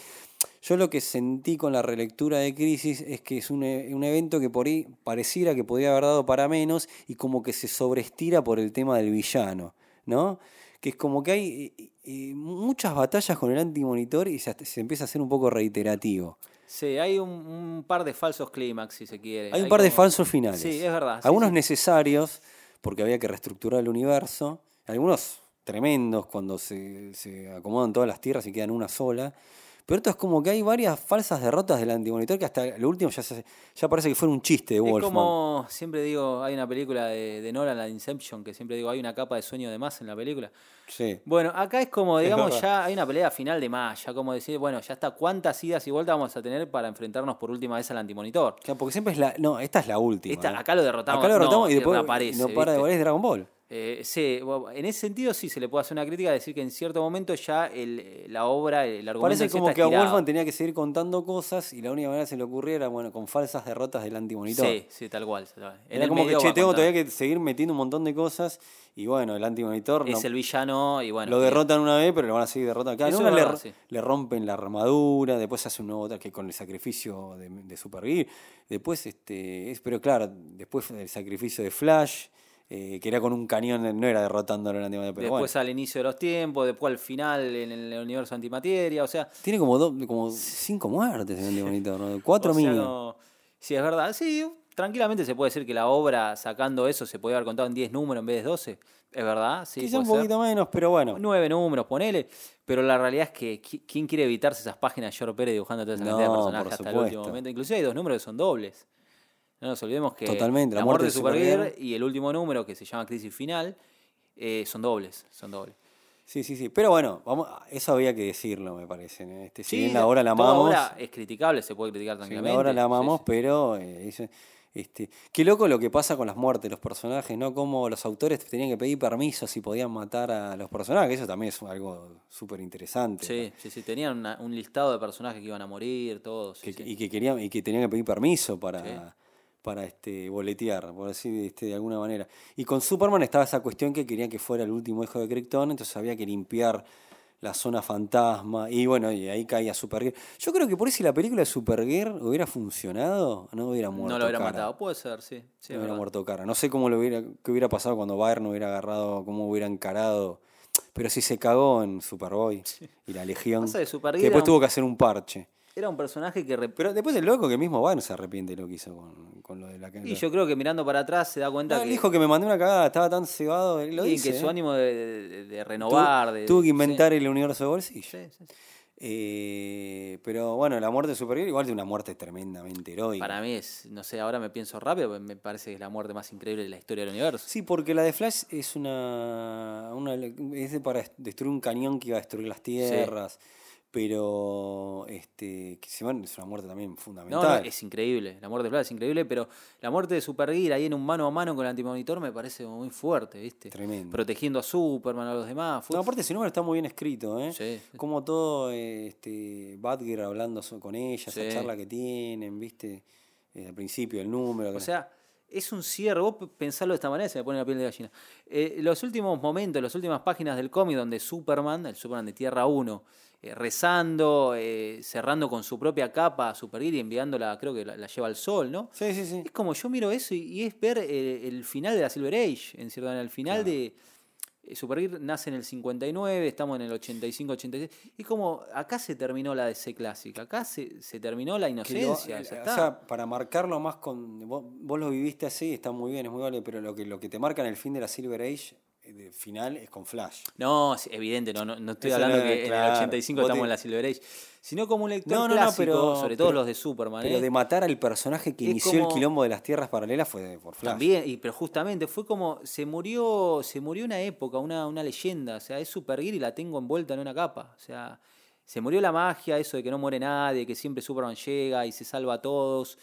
yo lo que sentí con la relectura de Crisis es que es un, e- un evento que por ahí pareciera que podía haber dado para menos y como que se sobreestira por el tema del villano, ¿no? Que es como que hay eh, eh, muchas batallas con el antimonitor y se, se empieza a hacer un poco reiterativo. Sí, hay un, un par de falsos clímax, si se quiere. Hay un par de falsos finales. Sí, es verdad. sí, Algunos sí. necesarios, porque había que reestructurar el universo. Algunos tremendos cuando se, se acomodan todas las tierras y quedan una sola. Pero esto es como que hay varias falsas derrotas del antimonitor que hasta lo último ya, se- ya parece que fuera un chiste de Es Wolfman. como, siempre digo, hay una película de, de Nolan, la Inception, que siempre digo, hay una capa de sueño de más en la película. Sí. Bueno, acá es como, digamos, ya hay una pelea final de más, ya como decir, bueno, ya está, ¿cuántas idas y vueltas vamos a tener para enfrentarnos por última vez al antimonitor? Claro, porque siempre es la. No, esta es la última. Esta- ¿no? acá lo derrotamos, Acá lo derrotamos no, y después reaparece, no para de es Dragon Ball. Eh, sí, bueno, en ese sentido sí se le puede hacer una crítica, decir que en cierto momento ya el- la obra, el argumento Parece como que a. Wolfman tenía que seguir contando cosas y la única manera que se le ocurría era bueno, con falsas derrotas del antimonitor. Sí, sí, tal cual. tal cual. Era como que, che, tengo todavía que seguir metiendo un montón de cosas. Y bueno, el antimonitor no- Es el villano y bueno. lo derrotan una vez, pero lo van a seguir derrotando. Cada es le, sí. le rompen la armadura, después hace un nuevo ataque con el sacrificio de, de Supergear. Después, este, es, pero claro, después el sacrificio de Flash, eh, que era con un cañón, no era derrotándolo al antimonitor, pero Después bueno. al inicio de los tiempos, después al final en el universo antimateria, o sea, Tiene como, do- como cinco muertes el antimonitor, ¿no? cuatro o sea, mínimo. no- sí, es verdad. Sí, tranquilamente se puede decir que la obra, sacando eso, se puede haber contado en 10 números en vez de 12. Es verdad, sí. Quizá un ser. poquito menos, pero bueno. Nueve números, ponele. Pero la realidad es que qui- ¿quién quiere evitarse esas páginas de George Pérez dibujando toda esa cantidad de personajes hasta el último momento? Inclusive hay dos números que son dobles. No nos olvidemos que Totalmente, la, muerte de Supergirl y el último número que se llama Crisis Final eh, son dobles, son dobles. Sí, sí, sí. Pero bueno, vamos, eso había que decirlo, me parece. Este, si bien ahora la toda amamos. obra es criticable, se puede criticar tranquilamente. ahora la sí, amamos, sí. pero eh, este, qué loco lo que pasa con las muertes de los personajes, ¿no? Como los autores tenían que pedir permiso si podían matar a los personajes, eso también es algo súper interesante. Sí, sí, sí, tenían una- un listado de personajes que iban a morir, todos. Que-. Y que querían, y que tenían que pedir permiso para. Para este, boletear, por decir este, de alguna manera. Y con Superman estaba esa cuestión que querían que fuera el último hijo de Krypton, entonces había que limpiar la zona fantasma, y bueno, y ahí caía Supergirl. Yo creo que por eso si la película de Supergirl hubiera funcionado, no hubiera muerto. no lo hubiera Cara. matado, puede ser, sí. sí No hubiera verdad. muerto cara. No sé cómo lo hubiera, qué hubiera pasado cuando Byrne hubiera agarrado, cómo hubiera encarado. Pero sí se cagó en Superboy y la Legión. Que después tuvo que hacer un parche. Era un personaje que... rep- Pero después el loco que mismo Byrne se arrepiente de lo que hizo con, con lo de la Y yo creo que mirando para atrás se da cuenta No, que... él dijo que me mandé una cagada, estaba tan cebado. Lo y dice, que su ¿eh? ánimo de, de- de Tuvo- renovar... de- tuvo que sí. inventar el universo de bolsillo. Sí, sí. Eh, pero bueno, la muerte de Supergirl igual de una muerte tremendamente heroica. Para mí es, no sé, ahora me pienso rápido, pero me parece que es la muerte más increíble de la historia del universo. Sí, porque la de Flash es una, una es para destruir un cañón que iba a destruir las tierras, pero este que se van- es una muerte también fundamental. no, es increíble. La muerte de Flash es increíble, pero la muerte de Supergirl ahí en un mano a mano con el antimonitor me parece muy fuerte, ¿viste? Tremendo. Protegiendo a Superman, a los demás. Fue- No, aparte ese número está muy bien escrito, ¿eh? Sí. Como todo este Batgirl hablando con ella, Sí. esa charla que tienen, ¿viste? Eh, al principio el número. O que- sea, es un cierre. Vos pensarlo de esta manera se me pone la piel de gallina. Eh, los últimos momentos, las últimas páginas del cómic donde Superman, el Superman de Tierra 1, eh, rezando, eh, cerrando con su propia capa a Supergirl y enviándola, creo que la, la lleva al sol, ¿no? sí, sí, sí. Es como yo miro eso y, y es ver eh, el final de la Silver Age, en manera. El final de. eh, Supergirl nace en el 59, estamos en el 85-86. Y como acá se terminó la DC clásica, acá se, se terminó la lo- inocencia. o está. sea, para marcarlo más con. Vos, vos lo viviste así, está muy bien, es muy vale, pero lo que, lo que te marca en el fin de la Silver Age de final es con Flash. No, evidente, no, no, no estoy Eso hablando no, que en el claro. 85 Vos estamos te- en la Silver Age, sino como un lector No, clásico, pero- sobre todo pero- los de Superman. Pero ¿eh? de matar al personaje que Es inició el quilombo de las tierras paralelas fue por Flash. También, y, pero justamente fue como, se murió, se murió una época, una, una leyenda, o sea, es Supergirl y la tengo envuelta en una capa, o sea, se murió la magia, eso de que no muere nadie, que siempre Superman llega y se salva a todos,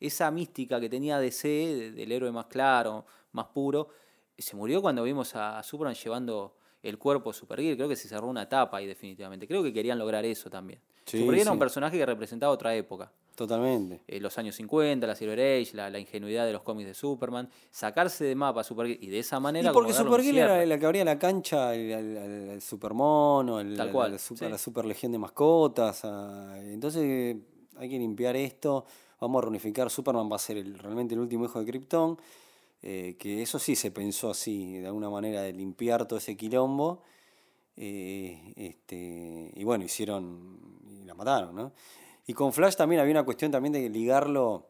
esa mística que tenía DC, de- del héroe más claro, más puro, se murió cuando vimos a Superman llevando el cuerpo de Supergirl, creo que se cerró una etapa ahí definitivamente, creo que querían lograr eso también. Sí, Supergirl era un personaje que representaba otra época Totalmente. eh, los años 50, la Silver Age, la, la ingenuidad de los cómics de Superman, sacarse de mapa a Supergirl y de esa manera. Y porque Supergirl era la que abría la cancha Supermono, Tal al super- a sí. la super legión de mascotas. a- entonces hay que limpiar esto. Vamos a reunificar. Superman va a ser el- realmente el último hijo de Krypton. Eh, que eso sí se pensó así, de alguna manera, de limpiar todo ese quilombo. eh, este, y bueno, hicieron. y la mataron, ¿no? Y con Flash también había una cuestión también de ligarlo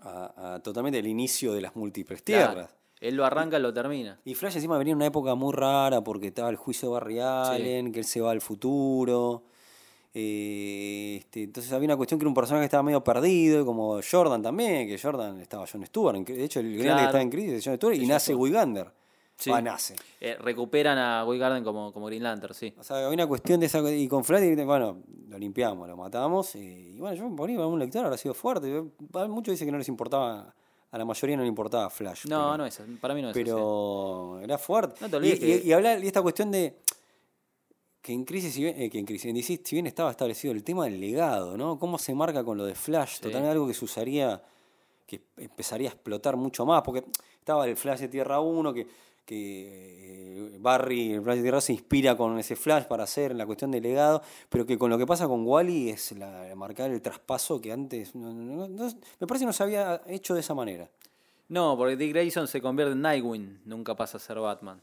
a, a totalmente el inicio de las múltiples Claro, tierras. Él lo arranca y lo termina. Y Flash encima venía en una época muy rara porque estaba el juicio de Barry Allen, que él se va al futuro. Eh, este, entonces había una cuestión que era un personaje que estaba medio perdido, como Jordan también, que Jordan estaba John Stewart. De hecho, el grande que está en crisis es John Stewart y nace Wigander. Sí. Va, nace. Eh, recuperan a Garden como, como Green Lantern, sí. O sea, había una cuestión de esa. Y con Flash, bueno, lo limpiamos, lo matamos. Y, bueno, yo por ahí, un lector habrá sido fuerte. Muchos dicen que no les importaba, a la mayoría no le importaba Flash. No, pero- no es, para mí no es pero era fuerte. No te olvides y, que- y- y hablar y esta cuestión de que en crisis, si bien, eh, que en crisis, en DC, si bien estaba establecido el tema del legado, ¿no? Cómo se marca con lo de Flash, Sí. totalmente algo que se usaría, que empezaría a explotar mucho más, porque estaba el Flash de Tierra 1, que, que eh, Barry, el Flash de Tierra 2, se inspira con ese Flash para hacer la cuestión del legado, pero que con lo que pasa con Wally es la, marcar el traspaso que antes, no- no- no- me parece que no se había hecho de esa manera. No, porque Dick Grayson se convierte en Nightwing, nunca pasa a ser Batman.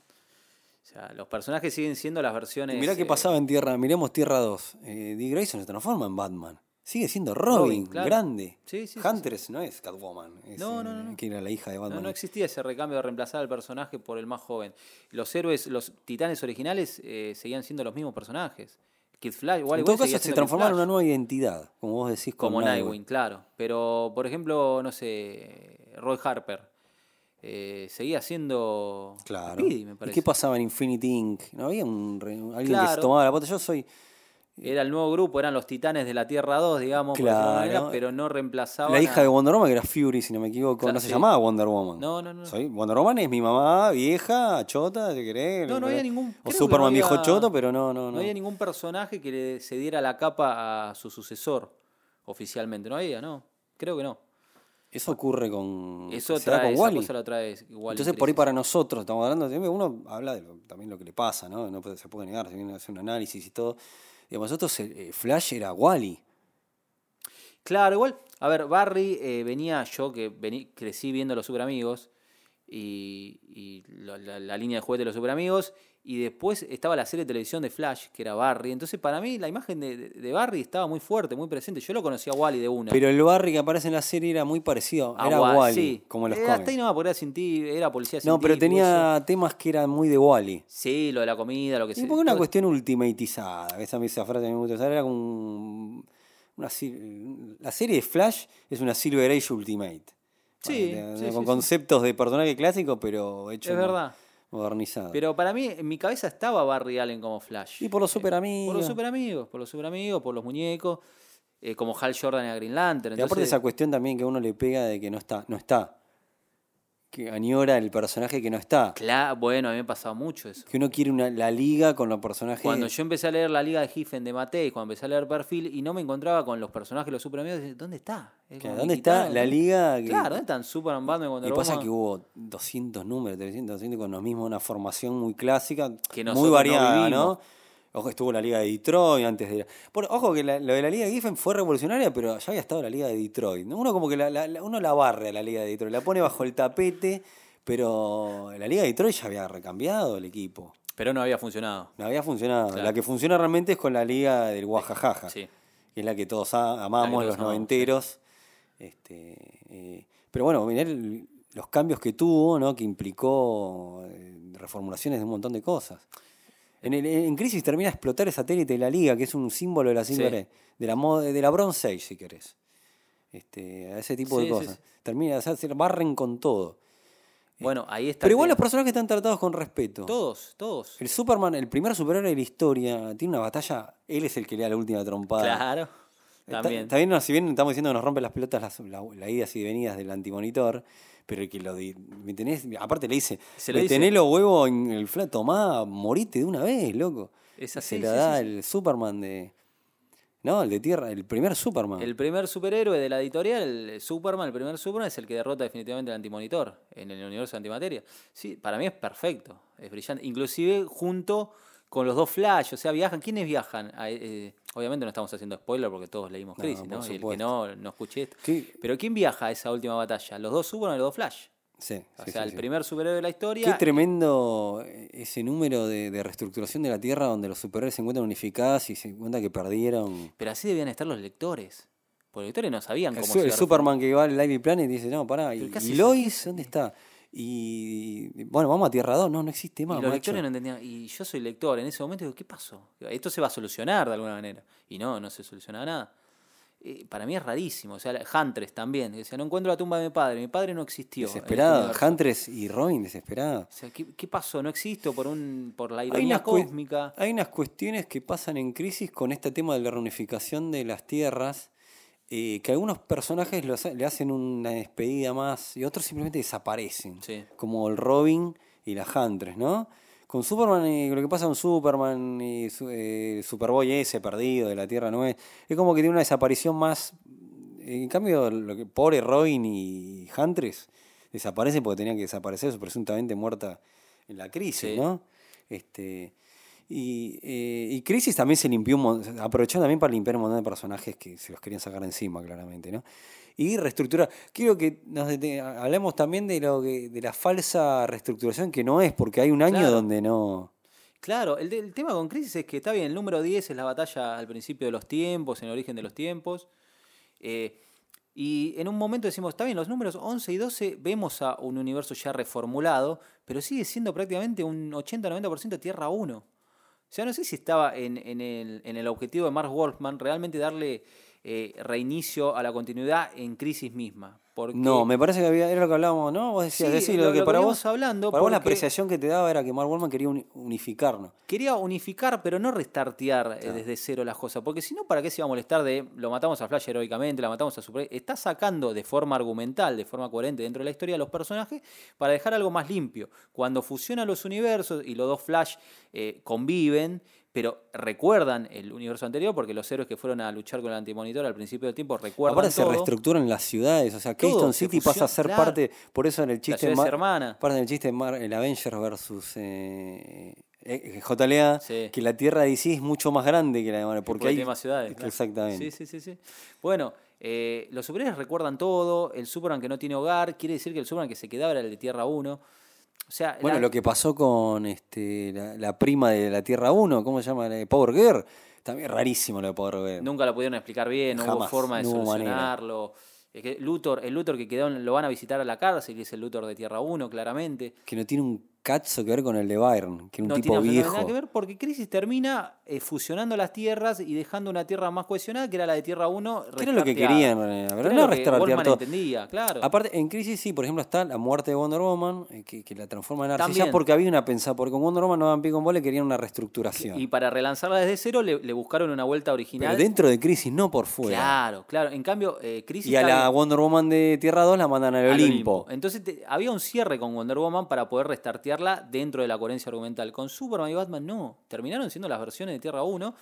O sea, los personajes siguen siendo las versiones. Mirá qué eh, pasaba en Tierra, miremos Tierra 2. Eh, Dick Grayson se transforma en Batman. Sigue siendo Robin, Robin, claro. grande. Sí, sí, sí, Huntress no es Catwoman, es, No, no, eh, no. que era la hija de Batman. No, no existía ese recambio de reemplazar al personaje por el más joven. Los héroes, los titanes originales eh, seguían siendo los mismos personajes. Kid Flash, igual, en todo caso, se transformaron en una nueva identidad, como vos decís, como Nightwing. Nightwing, claro. Pero, por ejemplo, no sé, Roy Harper eh, seguía siendo Claro. Speedy, me ¿Y qué pasaba en Infinity Inc? ¿No había un, alguien que se tomaba la pata? Yo soy. Era el nuevo grupo, eran los titanes de la Tierra 2, digamos, por Claro. manera, pero no reemplazaban. La hija a- de Wonder Woman, que era Fury, si no me equivoco, Claro, no se llamaba Wonder Woman. No, no, no. Soy, Wonder Woman es mi mamá vieja, chota, si querés. No, no había ningún- O Superman no viejo había- choto, pero no, no, No no. había ningún personaje que le cediera la capa a su sucesor oficialmente. No había, ¿no? Creo que no. Eso ocurre con. Eso se da trae, con esa Wally. cosa trae. Entonces, por ahí para nosotros, estamos hablando, de- uno habla de lo- también lo que le pasa, ¿no? No se puede negar, se viene a hacer un análisis y todo. Digamos, nosotros, eh, Flash era Wally. Claro, igual. A ver, Barry eh, venía yo que vení, crecí viendo los Super Amigos y, y la, la- la línea de juguete de los Super Amigos. Y después estaba la serie de televisión de Flash, que era Barry. Entonces, para mí, la imagen de, de- Barry estaba muy fuerte, muy presente. Yo lo conocía a Wally de una. Pero el Barry que aparece en la serie era muy parecido. A era Wa- Wally, sí. como los Eh, Hasta ahí cómics. no, porque era sin ti, era policía sin No, pero tenía temas que eran muy de Wally. Sí, lo de la comida, lo que Y sea. porque una todo- cuestión ultimatizada. Esa, esa frase me gusta usar. Era como una, la serie de Flash es una Silver Age Ultimate. Sí, Bueno, sí, con sí, conceptos de personaje clásico, pero hecho Es verdad. Modernizado. Pero para mí, en mi cabeza estaba Barry Allen como Flash. y por los super Por amigos. los super amigos, por los super amigos, por los muñecos, eh, como Hal Jordan y a Green Lantern. Y aparte Entonces, esa cuestión también que uno le pega de que no está, no está. Que añora el personaje que no está. cla- bueno, a mí me pasaba mucho eso. Que uno quiere una, la liga con los personajes. Cuando yo empecé a leer la Liga de Giffen de Matei, cuando empecé a leer Perfil y no me encontraba con los personajes los super amigos, ¿dónde está? Es ¿Dónde está la liga? que- Claro, ¿dónde están Superman, Batman, Y Wonder pasa Woman? que hubo 200 números, 300, 200 con lo mismo, una formación muy clásica, Que muy no variada, ¿no? Ojo, estuvo la Liga de Detroit antes de... Ojo que la- lo de la Liga de Giffen fue revolucionaria, pero ya había estado la Liga de Detroit. ¿no? Uno como que la, uno la barre a la Liga de Detroit, la pone bajo el tapete, pero la Liga de Detroit ya había recambiado el equipo. Pero no había funcionado. No había funcionado. Claro. La que funciona realmente es con la Liga del Guajajaja, Sí. que es la que todos amamos, todos los amamos, noventeros. Este, eh, pero bueno, mirá el- los cambios que tuvo, ¿no? que implicó eh, reformulaciones de un montón de cosas. En, el- en Crisis termina de explotar el satélite de la Liga, que es un símbolo de la, Sí. de la, moda- de la Bronze Age, si querés. Este, a ese tipo Sí, de cosas. sí. Termina, o sea, se barren con todo. Bueno, ahí está. Pero igual los personajes están tratados con respeto. Todos, todos. El Superman, el primer superhéroe de la historia, tiene una batalla, él es el que le da la última trompada. Claro. También. Está bien, no, si bien estamos diciendo que nos rompen las pelotas las, la, las idas y venidas del antimonitor, pero el que lo di- me tenés, aparte le dice, Se lo me dice. tenés los huevos en el flat, tomá, morite de una vez, loco. Es así, Se la da el Superman de. No, el de tierra, el primer Superman. El primer superhéroe de la editorial, el Superman, el primer Superman, es el que derrota definitivamente al antimonitor en el universo de antimateria. Sí, para mí es perfecto, es brillante. Inclusive junto con los dos Flash, o sea, viajan. ¿Quiénes viajan? A- eh, obviamente no estamos haciendo spoiler porque todos leímos No, Crisis, por ¿no? Y el que no, no escuché esto. ¿Qué? Pero ¿quién viaja a esa última batalla? ¿Los dos Superman y los dos Flash? Sí, O sí, sea, sí, el sí. primer superhéroe de la Qué historia. tremendo eh, ese número de, de reestructuración de la Tierra donde los superhéroes se encuentran unificados y se encuentran que perdieron. Pero así debían estar los lectores. Porque los lectores no sabían El, cómo el a Superman que va al Ivy Planet dice, no, pará, Pero ¿y, ¿qué Lois dónde está? Y bueno, vamos a Tierra 2, no, no existe más. Y los macho. lectores no entendían. Y yo soy lector. En ese momento digo, ¿qué pasó? Esto se va a solucionar de alguna manera. Y no, no se soluciona nada. Eh, para mí es rarísimo. O sea, Huntress también. Decía, no encuentro la tumba de mi padre. Mi padre no existió. universo". Huntress y Robin desesperada. O sea, ¿qué, qué pasó? No existo por un por la ironía cósmica. hay unas cuestiones que pasan en crisis con este tema de la reunificación de las tierras, eh, que algunos personajes le hacen una despedida más y otros simplemente desaparecen, Sí. como el Robin y la Huntress, ¿no? Con Superman, y lo que pasa con Superman y su- eh, Superboy ese perdido de la Tierra no es, es como que tiene una desaparición más... En cambio, lo que, pobre Robin y Huntress desaparecen porque tenían que desaparecer, presuntamente muerta en la crisis, Sí. ¿no? Este, y, eh, y Crisis también se limpió, aprovechó también para limpiar un montón de personajes que se los querían sacar encima, claramente, ¿no? Y reestructurar. Quiero que nos hablemos también de lo que, de la falsa reestructuración que no es, porque hay un año Claro. donde no. Claro, el tema con Crisis es que está bien, el número 10 es la batalla al principio de los tiempos, en el origen de los tiempos. eh, y en un momento decimos, está bien, los números 11 y 12 vemos a un universo ya reformulado, pero sigue siendo prácticamente un 80-90% Tierra 1. O no sé si estaba en, en el, en el objetivo de Mark Wolfman realmente darle eh, reinicio a la continuidad en Crisis misma. Porque No, me parece que había, era lo que hablábamos, ¿no? Vos decías, Sí, decilo, lo- que lo para vos, hablando, para vos la apreciación que te daba era que Mark Wallman quería uni- unificarnos. quería unificar, pero no restartear eh, Claro. desde cero las cosas. Porque si no, ¿para qué se iba a molestar de lo matamos a Flash heroicamente, la matamos a Super? Está sacando de forma argumental, de forma coherente dentro de la historia a los personajes para dejar algo más limpio. Cuando fusionan los universos y los dos Flash eh, conviven, pero recuerdan el universo anterior, porque los héroes que fueron a luchar con el antimonitor al principio del tiempo recuerdan Aparte se reestructuran las ciudades, o sea, Keystone City pasa a ser claro. parte, por eso en el chiste Mar- hermana. parte del chiste de Mar- el Avengers versus eh, eh, JLA, Sí. que la Tierra de DC es mucho más grande que la de Marvel, porque Porque hay más ciudades. claro. Exactamente. Sí, sí, sí, sí. Bueno, eh, los superhéroes recuerdan todo. El Superman que no tiene hogar quiere decir que el Superman que se quedaba era el de Tierra 1. O sea, Bueno, la- lo que pasó con este la, la prima de la Tierra 1, ¿cómo se llama? Power Girl. También rarísimo lo de Power Girl. nunca lo pudieron explicar bien, no hubo forma de no solucionarlo. Es que Luthor, el Luthor que quedó, lo van a visitar a la cárcel, y es el Luthor de Tierra 1, claramente. Que no tiene un cazo que ver con el de Byron, que era un no tipo tiene viejo. nada que ver porque Crisis termina eh, fusionando las tierras y dejando una tierra más cohesionada que era la de Tierra 1. ¿Qué era lo que querían? eh, Que Pero era no restartear todo. entendía, claro. Aparte, en Crisis sí, por ejemplo, está la muerte de Wonder Woman, eh, que, que la transforma en arcilla, También. porque había una pensada, porque con Wonder Woman no daban pie con bola y querían una reestructuración. Y para relanzarla desde cero le, le buscaron una vuelta original. Pero dentro de Crisis, no por fuera. Claro, claro. En cambio, eh, Crisis Y a la Wonder Woman de Tierra 2 la mandan al, al Olimpo. Entonces te- había un cierre con Wonder Woman para poder restartearla dentro de la coherencia argumental. Con Superman y Batman no. Terminaron siendo las versiones de Tierra 1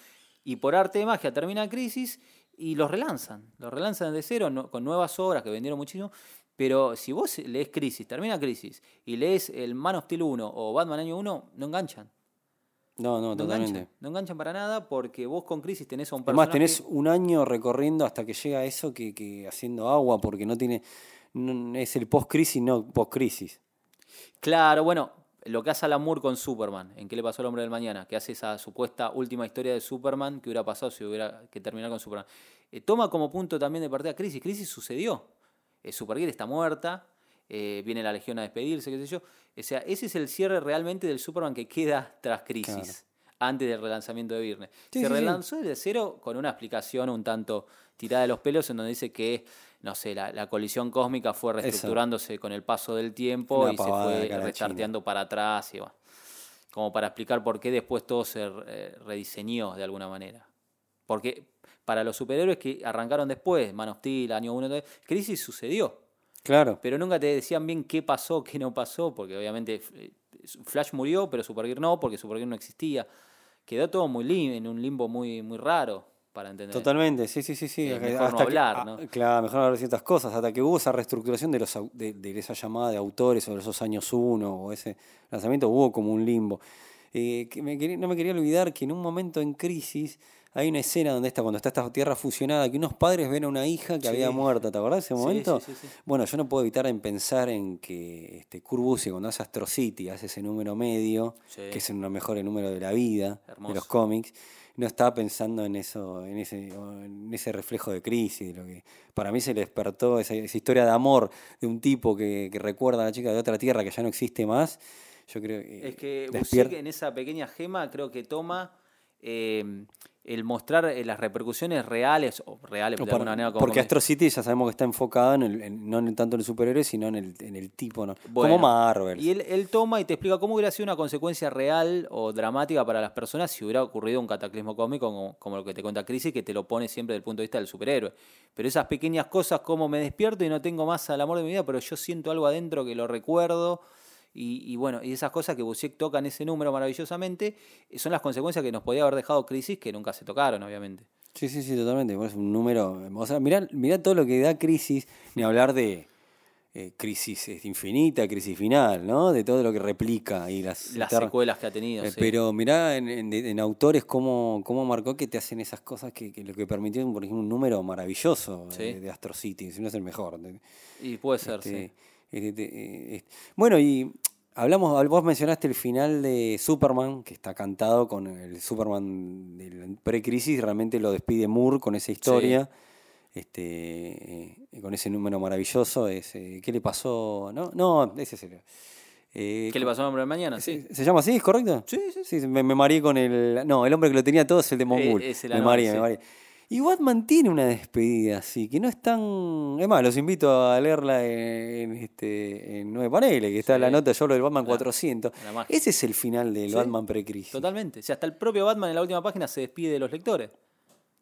y por arte de magia termina Crisis y los relanzan. Los relanzan de cero no- con nuevas obras que vendieron muchísimo. Pero si vos lees Crisis, termina Crisis y lees el Man of Steel 1 o Batman Año 1, no enganchan. No, no, No totalmente. enganchan, no enganchan para nada porque vos con Crisis tenés a un Además, personaje... tenés un año recorriendo hasta que llega eso que, que haciendo agua, porque no tiene. no- es el post-crisis, no post-crisis. Claro, bueno, lo que hace Alan Moore con Superman, en qué le pasó al hombre del mañana, que hace esa supuesta última historia de Superman que hubiera pasado si hubiera que terminar con Superman. Eh, toma como punto también de partida Crisis. Crisis sucedió. Eh, Supergirl está muerta. eh, viene la Legión a despedirse, qué sé yo. O sea, ese es el cierre realmente del Superman que queda tras Crisis, antes del relanzamiento de Viernes. Sí, Se sí, sí. relanzó de cero con una explicación un tanto tirada de los pelos en donde dice que, no sé, la, la colisión cósmica fue reestructurándose con el paso del tiempo Una y se fue restarteando para atrás y como para explicar por qué después todo se eh, rediseñó de alguna manera. Porque para los superhéroes que arrancaron después, Man of Steel, Año 1, Crisis sucedió, Claro. pero nunca te decían bien qué pasó, qué no pasó, porque obviamente eh, Flash murió, pero Supergirl no, porque Supergirl no existía. Quedó todo muy lim en un limbo muy, muy raro para entender. Totalmente, sí, sí, sí, sí. Mejor no hasta hablar, ah, ¿no? Claro, mejor hablar de ciertas cosas. Hasta que hubo esa reestructuración de, los, de, de esa llamada de autores sobre esos años uno o ese lanzamiento, hubo como un limbo. Eh, que me quería- no me quería olvidar que en un momento en crisis hay una escena donde está, cuando está esta tierra fusionada, que unos padres ven a una hija que Sí. había muerto. ¿Te acordás de ese momento? sí, sí, sí. Bueno, yo no puedo evitar en pensar en que este, Kurt Busiek, cuando hace Astro City, hace ese número medio, que es uno de los mejores números de la vida, de los cómics, no estaba pensando en eso, en ese, en ese reflejo de crisis, de lo que para mí se le despertó esa, esa historia de amor de un tipo que, que recuerda a la chica de otra tierra que ya no existe más. Yo creo que Es que Busiek en esa pequeña gema creo que toma eh, el mostrar eh, las repercusiones reales, o reales o de para- alguna manera. como porque que- Astro City ya sabemos que está enfocado en el, en- no en tanto en el superhéroe, sino en el, en el tipo, ¿no? Bueno, como Marvel. Y él, él toma y te explica cómo hubiera sido una consecuencia real o dramática para las personas si hubiera ocurrido un cataclismo cómico como, como lo que te cuenta Crisis, que te lo pone siempre desde el punto de vista del superhéroe. Pero esas pequeñas cosas como me despierto y no tengo más al amor de mi vida, pero yo siento algo adentro que lo recuerdo. Y, y bueno, y esas cosas que Busiek toca en ese número maravillosamente eh, son las consecuencias que nos podía haber dejado Crisis, que nunca se tocaron, obviamente. Sí, sí, sí, totalmente. Es un número. O sea, mirá, mirá todo lo que da crisis, ni hablar de eh, crisis eh, infinita, crisis final, ¿no? De todo lo que replica y las, secuelas que ha tenido. Eh, sí. Pero mirá en, en- en autores cómo, cómo marcó que te hacen esas cosas que, que lo que permitió, por ejemplo, un número maravilloso Sí. de, de Astro City, si no es el mejor. Y puede ser, este, sí. este, eh, este. Bueno, y hablamos, vos mencionaste el final de Superman, que está cantado con el Superman del pre-crisis, realmente lo despide Moore con esa historia. Este, eh, con ese número maravilloso, ese, ¿qué le pasó? No, no, ese es el. eh, ¿Qué le pasó al hombre de mañana? Sí. ¿Se llama así? ¿Es correcto? Sí, sí, sí. me, me mareé con el. No, el hombre que lo tenía todo es el de Mongul. Eh, es el me mareé, sí. me mareé. Y Batman tiene una despedida así, que no es tan. Es más, los invito a leerla en, este, en nueve paneles, que está Sí. la nota, yo hablo del Batman La- 400. la. Ese es el final del Sí, Batman pre-crisis. Totalmente. O sea, hasta el propio Batman en la última página se despide de los lectores.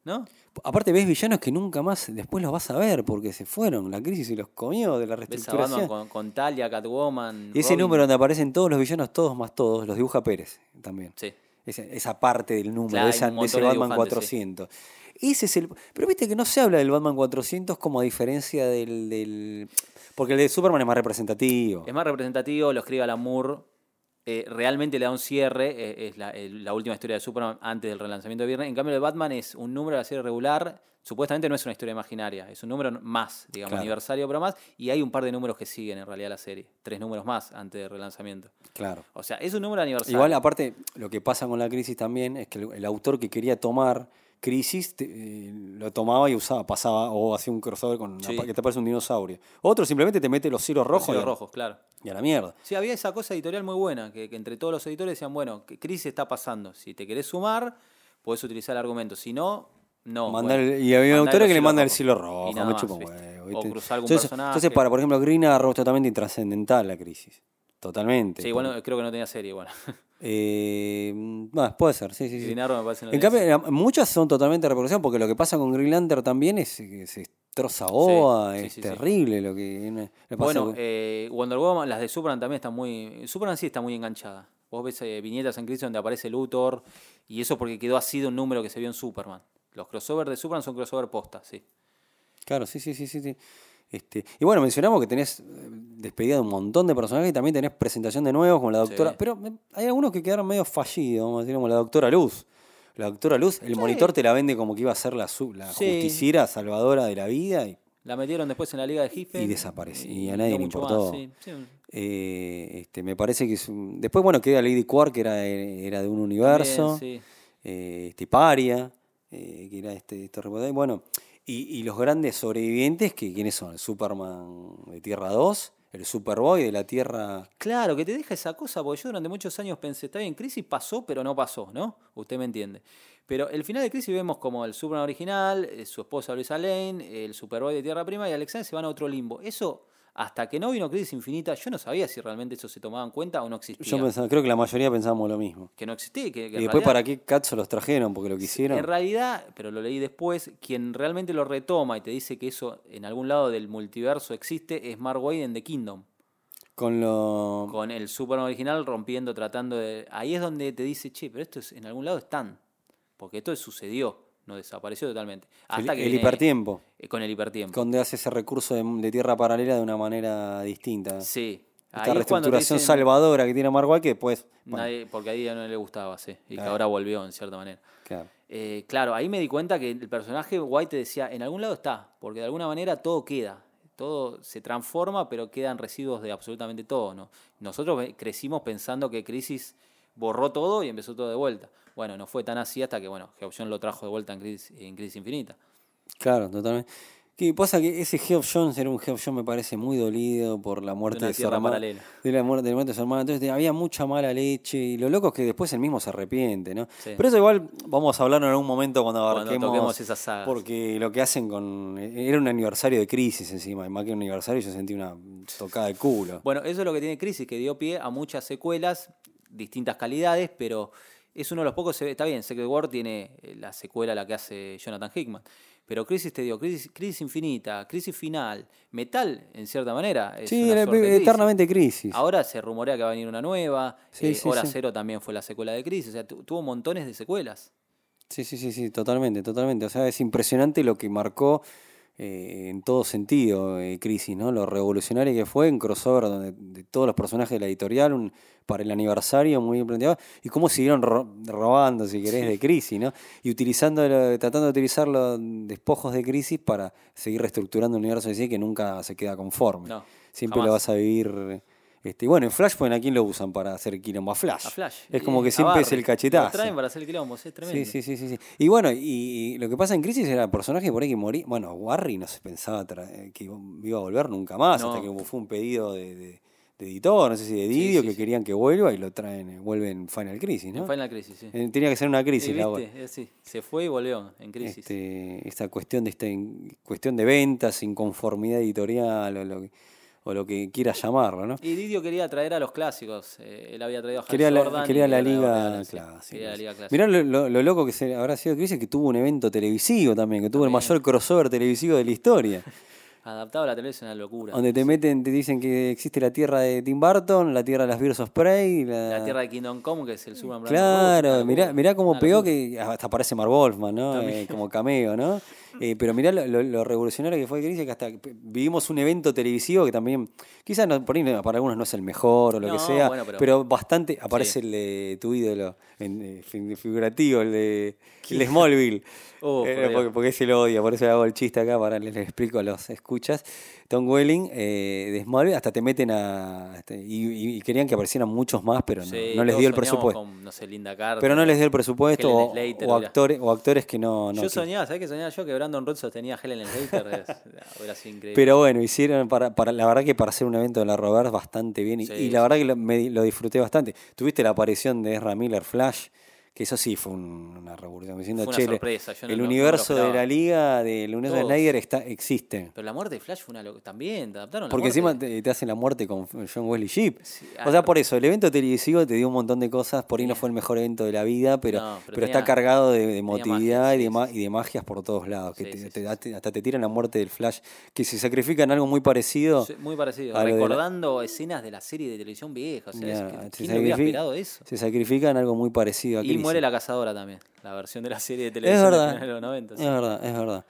¿No? Aparte, ves villanos que nunca más después los vas a ver porque se fueron. La crisis y los comió de la Ves a reestructuración. Batman con, con Talia, Catwoman. Y ese Robin. número donde aparecen todos los villanos, todos más todos, los dibuja Pérez también. Sí. Esa, esa parte del número, Claro, de, esa- ese Batman dibujantes, 400. Ese es el. Pero viste que no se habla del Batman 400 como a diferencia del. del- porque el de Superman es más representativo. Es más representativo, lo escribe Alan Moore. eh, realmente le da un cierre. eh, es la, el- la última historia de Superman antes del relanzamiento de viernes. En cambio, el de Batman es un número de la serie regular. Supuestamente no es una historia imaginaria. Es un número más, digamos, Claro. aniversario, pero más. Y hay un par de números que siguen en realidad la serie. Tres números más antes del relanzamiento. Claro. O sea, es un número aniversario. Igual, aparte, lo que pasa con la crisis también es que el, el autor que quería tomar crisis te- eh, lo tomaba y usaba, pasaba o hacía un crossover con una Sí. que te parece un dinosaurio. Otro simplemente te mete los cielos rojos, Los y, a- rojos, claro. y a la mierda. Sí, había esa cosa editorial muy buena, que, que entre todos los editores decían, bueno, ¿qué crisis está pasando? Si te querés sumar, puedes utilizar el argumento. Si no, no. Mandar bueno, y había autores que le hilos mandan el cielo rojo, me más, huevo, O cruzar algún entonces, personaje. entonces, para, por ejemplo, Green Arrow es totalmente intrascendental la crisis. Totalmente. Sí, igual no- creo que no tenía serie, bueno. Eh, bueno, puede ser, sí, sí, sí. Green Arrow me parece no En cambio, muchas son totalmente reproducción, porque lo que pasa con Green Lantern también es que se destroza OA, sí, es sí, terrible lo que le pasa. Bueno, eh, Wonder Woman, las de Superman también están muy... Superman sí está muy enganchada. Vos ves eh, viñetas en crisis donde aparece Luthor, y eso porque quedó así de un número que se vio en Superman. Los crossovers de Superman son crossover posta, sí. Claro, sí, sí, sí, sí. sí. Este, y bueno, mencionamos que tenés eh, despedida de un montón de personajes y también tenés presentación de nuevos como la doctora. Sí. Pero eh, hay algunos que quedaron medio fallidos, vamos a decir, como la doctora Luz. La doctora Luz, el monitor te la vende como que iba a ser la, su- la Sí. justiciera salvadora de la vida y, La metieron después en la Liga de Hiffen. Y desapareció, y a nadie le importó. más, eh, este, me parece que es un- Después, bueno, queda Lady Quark, que era, era de un universo. También, sí. eh, este Paria, eh, que era este, este. Bueno, y, y los grandes sobrevivientes, que ¿quiénes son? Superman de Tierra 2, el Superboy de la Tierra. Claro, que te deja esa cosa, porque yo durante muchos años pensé, está bien, Crisis pasó, pero no pasó, ¿no? Usted me entiende. Pero el final de Crisis vemos como el Superman original, eh, su esposa Luisa Lane, el Superboy de Tierra Prima y Alexander se van a otro limbo. Eso, hasta que no vino Crisis Infinita, yo no sabía si realmente eso se tomaba en cuenta o no existía. Yo pensaba- creo que la mayoría pensamos lo mismo. que no existía. Que, que Y después, realidad- ¿para qué Cazzo los trajeron? Porque lo quisieron. En realidad, pero lo leí después, quien realmente lo retoma y te dice que eso en algún lado del multiverso existe es Mark Waid en The Kingdom. Con lo. Con el Superman original rompiendo, tratando de... Ahí es donde te dice, che, pero esto es, en algún lado están. Porque esto sucedió, no desapareció totalmente. Hasta el, que el viene- hipertiempo. eh, Con el hipertiempo. Donde hace ese recurso de, de tierra paralela de una manera distinta. Sí. Esta Ahí reestructuración dicen- salvadora que tiene Mark que después. bueno, nadie- porque a ella no le gustaba, sí. Y que ahora volvió, en cierta manera. claro. Eh, claro, ahí me di cuenta que el personaje White te decía, en algún lado está, porque de alguna manera todo queda, todo se transforma, pero quedan residuos de absolutamente todo. ¿no? Nosotros crecimos pensando que Crisis borró todo y empezó todo de vuelta. Bueno, no fue tan así hasta que, bueno, Geoption lo trajo de vuelta en Crisis, en Crisis Infinita. Claro, totalmente. ¿Qué pasa? Que ese Geoff Jones era un Geoff Jones, me parece, muy dolido por la muerte una de, su hermana. De la muerte, de la muerte de su hermana. Entonces había mucha mala leche. Y lo loco es que después él mismo se arrepiente, ¿no? Sí. Pero eso igual vamos a hablarlo en algún momento cuando abarquemos. esas sagas. Porque lo que hacen con. Era un aniversario de crisis encima. Y más que un aniversario, yo sentí una tocada de culo. Bueno, eso es lo que tiene Crisis, que dio pie a muchas secuelas, distintas calidades, pero es uno de los pocos. Está bien, Secret War tiene eh, la secuela, la que hace Jonathan Hickman. Pero Crisis te dio Crisis, crisis Infinita, Crisis Final, Metal, en cierta manera. Es sí, una Crisis. eternamente crisis. Ahora se rumorea que va a venir una nueva. Sí, eh, sí, Hora sí. Cero también fue la secuela de Crisis. O sea, tu- tuvo montones de secuelas. Sí, sí, sí, sí, totalmente, totalmente. O sea, es impresionante lo que marcó eh, en todo sentido eh, Crisis, ¿no? Lo revolucionario que fue en crossover donde, de todos los personajes de la editorial un, para el aniversario muy bien planteado y cómo siguieron ro- robando, si querés, de Crisis, ¿no? Y utilizando, tratando de utilizar los despojos de Crisis para seguir reestructurando un universo así que nunca se queda conforme. No, Siempre jamás. lo vas a vivir. Este, bueno, en Flashpoint, ¿a quién lo usan para hacer quilombo? A Flash. A Flash. Es como que siempre es el cachetazo. Lo traen para hacer el quilombo, es tremendo. Sí, sí, sí, sí. Y bueno, y, y lo que pasa en Crisis era el personaje por ahí que moría. Bueno, Warry no se pensaba eh, que iba a volver nunca más, No. hasta que fue un pedido de, de- de editor, no sé si de Didio, sí, que sí. querían que vuelva y lo traen, eh, vuelve en Final Crisis, ¿no? En Final Crisis, sí. Eh, Tenía que ser una crisis la se fue y volvió en Crisis. este, esta cuestión de esta in- cuestión de ventas, inconformidad editorial o lo que, o lo que quieras llamarlo, ¿no? Y Didio quería traer a los clásicos. eh, él había traído a Hal Quería la, quería a liga clásica. Quería la liga clásica. Mirá lo, lo- lo loco que se, habrá sido Crisis que tuvo un evento televisivo también, que tuvo el mayor crossover televisivo de la historia. Adaptado a la televisión es una locura. donde te meten, te dicen que existe la tierra de Tim Burton, la tierra de las Birds of Prey. La, La tierra de Kingdom Come, que es el Superman. Claro, mirá, mirá cómo pegó que hasta aparece Mark Wolfman, ¿no? Eh, como cameo, ¿no? Eh, pero mirá lo, lo- lo revolucionario que fue que hasta que vivimos un evento televisivo que también, quizás no, por ahí para algunos no es el mejor o lo que sea, bueno, pero, pero- bastante aparece Sí. el de tu ídolo, en, eh, fi- figurativo, el de, el Smallville. Oh, Eh, porque, porque se lo odia, por eso le hago el chiste acá, para les, les explico a los escuchas. Tom Welling eh, de Smallville, hasta te meten a. este, y, querían que aparecieran muchos más, pero no, Sí, no les dio el presupuesto. con, no sé, Linda Carter. Pero no les dio el presupuesto o, Slater, o actores, o actores que no. no Yo soñaba, ¿sabes qué soñaba yo? Que Brandon Root sostenía a Helen Slater. es- hubiera sido increíble. Pero bueno, hicieron, para, para, la verdad que para hacer un evento de la Roberts bastante bien. Y, Sí, y la verdad que lo, me- lo disfruté bastante. Tuviste la aparición de Ezra Miller Flash, que eso sí fue un- una revolución. Diciendo, Fue una "Che, le- sorpresa, yo el no- no lo universo de esperaba". la liga, del universo de. Snyder está, existe. Pero la muerte de Flash fue una locura. También, te adaptaron la Porque muerte. encima te, te hacen la muerte con John Wesley Shipp. Sí, o sea, ah, por eso, el evento televisivo te dio un montón de cosas. Por ahí no fue el mejor evento de la vida, pero, No, pero, pero está cargado de, de emotividad magia, y, de ma- y de magias por todos lados. Que Sí, te- sí, te- sí. hasta- te tiran la muerte del Flash. Que se sacrifican algo muy parecido. Sí, Muy parecido. lo de la- Recordando escenas de la serie de televisión vieja. O sea, es Ya, que- se ¿quién no hubiera sacrifica- esperado eso? Se sacrifican algo muy parecido a. muere la cazadora también. La versión de la serie de Es televisión de verdad. de los 90. Es verdad, es verdad.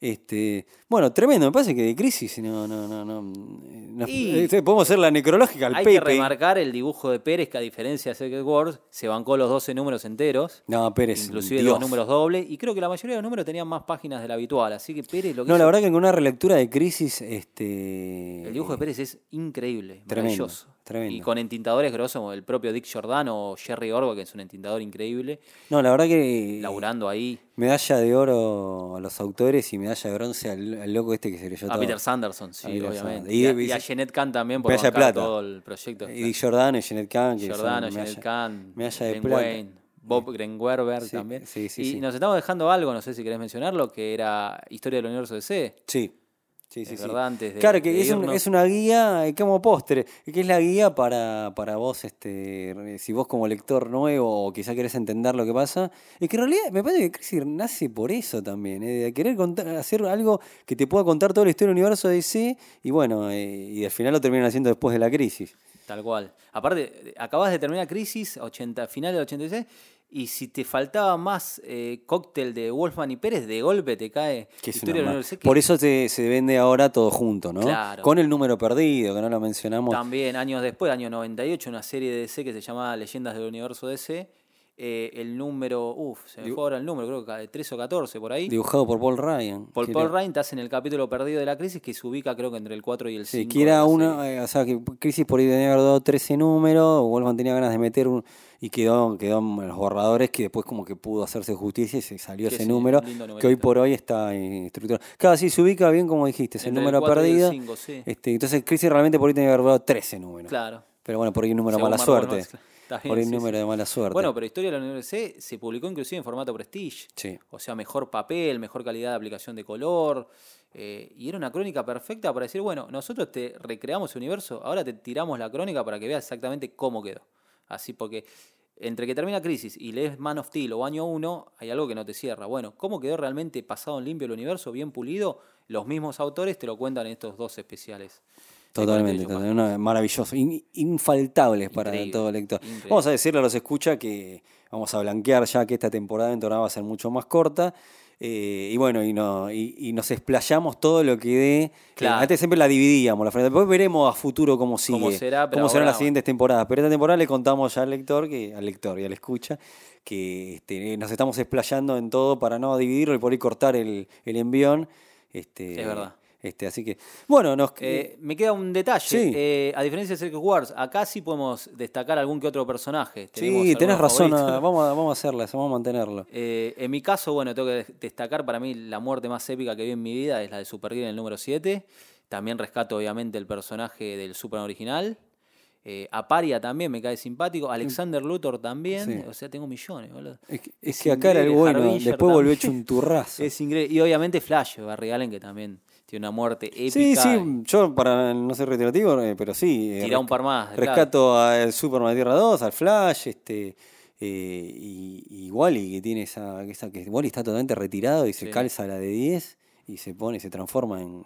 Este, bueno, tremendo, me parece que de crisis no, no, no, no, no- Y- este, podemos hacer la necrológica al Hay que remarcar el dibujo de Pérez, que a diferencia de Secret Wars, se bancó los 12 números enteros. No, Pérez. inclusive Dios. dos números dobles. Y creo que la mayoría de los números tenían más páginas de la habitual. Así que Pérez lo que No, hizo- la verdad que con una relectura de crisis, este. El dibujo de Pérez es increíble, Tremendo, maravilloso. Tremendo. Y con entintadores grosos como el propio Dick Giordano o Jerry Orwell, que es un entintador increíble, No, la verdad que laburando ahí. medalla de oro a los autores y medalla de bronce al, al loco este que se leyó A todo. Peter Sanderson, sí, Peter obviamente. Sanderson. Y, Y- a, y- a Jeanette Kahn también por de bancar plata. todo el proyecto. Y Dick Giordano y Jeanette Kahn, que Giordano, medalla- Jeanette Kahn, medalla de plata. Wayne, Bob Grenwerber Sí, también. sí, sí, y nos estamos dejando algo, no sé si querés mencionarlo, que era Historia del Universo DC. Sí. Sí, sí, Es sí. verdad, antes de- claro, que de es, un- es una guía como postre, que es la guía para, para vos, este, si vos como lector nuevo o quizá querés entender lo que pasa, es que en realidad me parece que Crisis nace por eso también, eh, de querer contar, hacer algo que te pueda contar toda la historia del universo de DC y bueno, eh, y al final lo terminan haciendo después de la crisis. Tal cual. Aparte, acabas de terminar Crisis, 80, final del 86, y si te faltaba más eh, cóctel de Wolfman y Pérez, de golpe te cae es que Por eso se, se vende ahora todo junto, ¿no? Claro. Con el número perdido, que no lo mencionamos. También, años después, año 98, una serie de DC que se llamaba Leyendas del Universo DC. Eh, el número, uff, se me fue ahora el número, creo que de 13 o 14 por ahí. Dibujado por Paul Ryan. Por Paul Ryan estás en el capítulo perdido de la crisis que se ubica creo que entre el 4 y el 5. Sí, que era una, eh, o sea, que Crisis por ahí tenía dado 13 números, Wolfman tenía ganas de meter un, y quedó, quedó en los borradores que después como que pudo hacerse justicia y se salió Que ese número, que hoy por hoy está en estructura. Claro, sí, se ubica bien como dijiste, es el número 4 y el perdido. 5, sí. Este, entonces Crisis realmente por ahí tenía que haber dado 13 números. Claro. Pero bueno, por ahí un número Según mala Marvel suerte. Por sí, número sí. de mala suerte. Bueno, pero Historia de la Universidad se publicó inclusive en formato Prestige. Sí. O sea, mejor papel, mejor calidad de aplicación de color. eh, y era una crónica perfecta para decir, bueno, nosotros te recreamos el universo, ahora te tiramos la crónica para que veas exactamente cómo quedó. Así porque entre que termina Crisis y lees Man of Steel o Año 1, hay algo que no te cierra. Bueno, ¿cómo quedó realmente pasado en limpio el universo, bien pulido? Los mismos autores te lo cuentan en estos dos especiales. Totalmente, 48 totalmente, maravilloso, in- infaltables para Increíble, todo lector. increíble. Vamos a decirle a los escucha que vamos a blanquear ya que esta temporada en Tornado va a ser mucho más corta. eh, y bueno, y, no, y, y nos explayamos todo lo que dé. que Claro. Antes siempre la dividíamos, la frente. Después veremos a futuro cómo sigue. Cómo será, pero cómo serán ahora, las siguientes temporadas. Pero esta temporada le contamos ya al lector, que, al lector y al escucha, que este, nos estamos explayando en todo para no dividirlo y por ahí cortar el, el envión. Este, Es verdad. Este, así que, bueno, nos, Eh, me queda un detalle. Sí. Eh, a diferencia de Secret Wars, acá sí podemos destacar algún que otro personaje. Tenemos Sí, tenés razón, vamos a, vamos a hacerla, eso, vamos a mantenerlo. Eh, en mi caso, bueno, tengo que destacar para mí la muerte más épica que vi en mi vida es la de Supergirl en el número 7. También rescato, obviamente, el personaje del Superman original. Eh, Aparia también me cae simpático. Alexander Luthor también. Sí. O sea, tengo millones, boludo. Es que, es Es que acá era el bueno, después volvió hecho también. un turrazo. Es increíble. Y obviamente Flash, Barry Allen, que también tiene una muerte épica. Sí, sí, yo para no ser reiterativo, eh, pero sí. eh, Tira un par más. claro. Rescato al Superman de Tierra 2, al Flash, este eh, y, y Wally que tiene esa, esa que Wally está totalmente retirado y se Sí. calza la de 10 y se pone, se transforma en,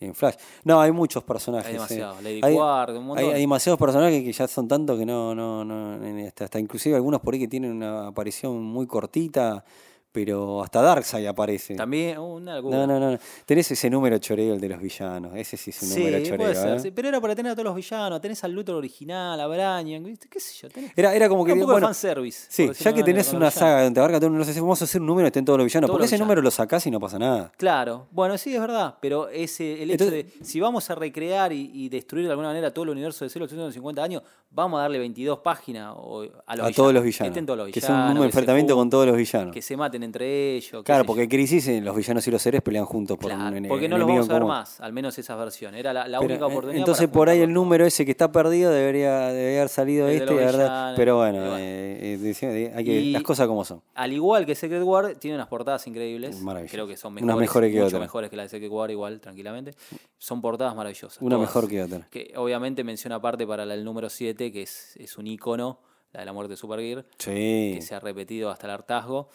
en Flash. No, hay muchos personajes. Hay eh. demasiado. Lady Hay- un montón. Hay, hay demasiados personajes que ya son tantos que no, no, no, hasta, hasta inclusive algunos por ahí que tienen una aparición muy cortita, pero hasta Darkseid aparece. También, una locura. No, no, no, no. Tenés ese número choreo, el de los villanos. Ese sí es un Sí, número choreo. puede ser, ¿eh? sí, pero era para tener a todos los villanos. Tenés al Luthor original, a ¿viste? qué sé yo. Tenés Era, era como que. un poco bueno, de fanservice. sí, ya que alguna tenés una saga donde abarca todo el universo, vamos a hacer un número que estén todos los villanos. Todos porque los ese villanos. número lo sacás y no pasa nada. Claro, bueno, sí, es verdad, pero ese, el hecho Entonces- de, si vamos a recrear y, y destruir de alguna manera todo el universo de 0850 años, vamos a darle 22 páginas a, los a villanos, todos los villanos. estén todos los que sea un villanos, enfrentamiento con todos los villanos. Que se maten entre ellos. Claro, porque en Crisis eh, los villanos y los seres pelean juntos por Claro, un porque no los vamos a ver más, al menos esa versión. Era la, la Pero, única eh, oportunidad. Entonces por ahí el número ese que está perdido debería, debería haber salido este, los ¿verdad? villanos, Pero bueno, eh, eh, hay que, las cosas como son. Al igual que Secret War, tiene unas portadas increíbles. Creo que son Unas mejores, mejores que mucho mejores que las de Secret War, igual, tranquilamente. Son portadas maravillosas. Una todas. mejor que otra. Que obviamente menciona aparte para la- el número 7, que es, es un icono, la de la muerte de Supergear, Sí. que se ha repetido hasta el hartazgo.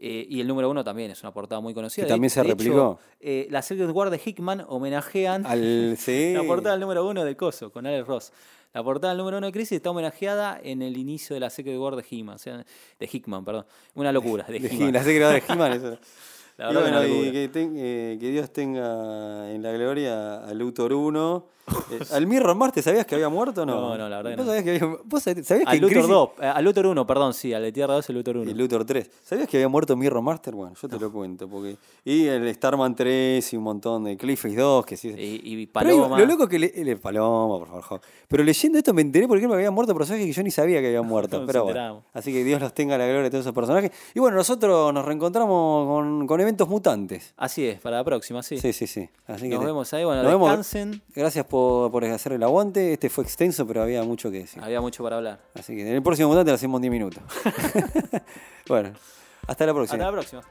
Eh, y el número 1 también es una portada muy conocida. Que De- también se de hecho, replicó. eh, la Secret War de Hickman homenajean Al, sí. la portada del número 1 de Coso, con Alex Ross. La portada del número 1 de Crisis está homenajeada en el inicio de la Secret War de Hickman, o sea, de Hickman, perdón. Una locura, de, De. He- la secretaria de He-Man, eso. La Y verdad que bueno, una y que, ten- eh, que Dios tenga en la gloria a Luthor 1. Eh, ¿Al Mirror Marte sabías que había muerto o no? No, no, la verdad que ¿Vos no. sabías que había, vos sabías que Al Luthor Crisis- 2, eh, al Luthor 1, perdón, sí, al de Tierra 2 el Luthor 1. Y Luthor 3. ¿Sabías que había muerto Mirror Master? Bueno, yo te lo cuento. porque Y el Starman 3 y un montón de Cliffhace 2. Que sí. Y, y Pero Paloma. lo loco que le, le- Paloma, por favor. Pero leyendo esto me enteré porque me habían muerto personajes que yo ni sabía que habían muerto. Pero bueno. Así que Dios los tenga la gloria de todos esos personajes. Y bueno, nosotros nos reencontramos con, con eventos mutantes. Así es, para la próxima, sí. Sí, sí, sí. Así que Nos vemos ahí, bueno, nos vemos. descansen. Gracias por, por hacer el aguante. Este fue extenso, pero había mucho que decir. Había mucho para hablar. Así que en el próximo mutante lo hacemos en 10 minutos. bueno, hasta la próxima. Hasta la próxima.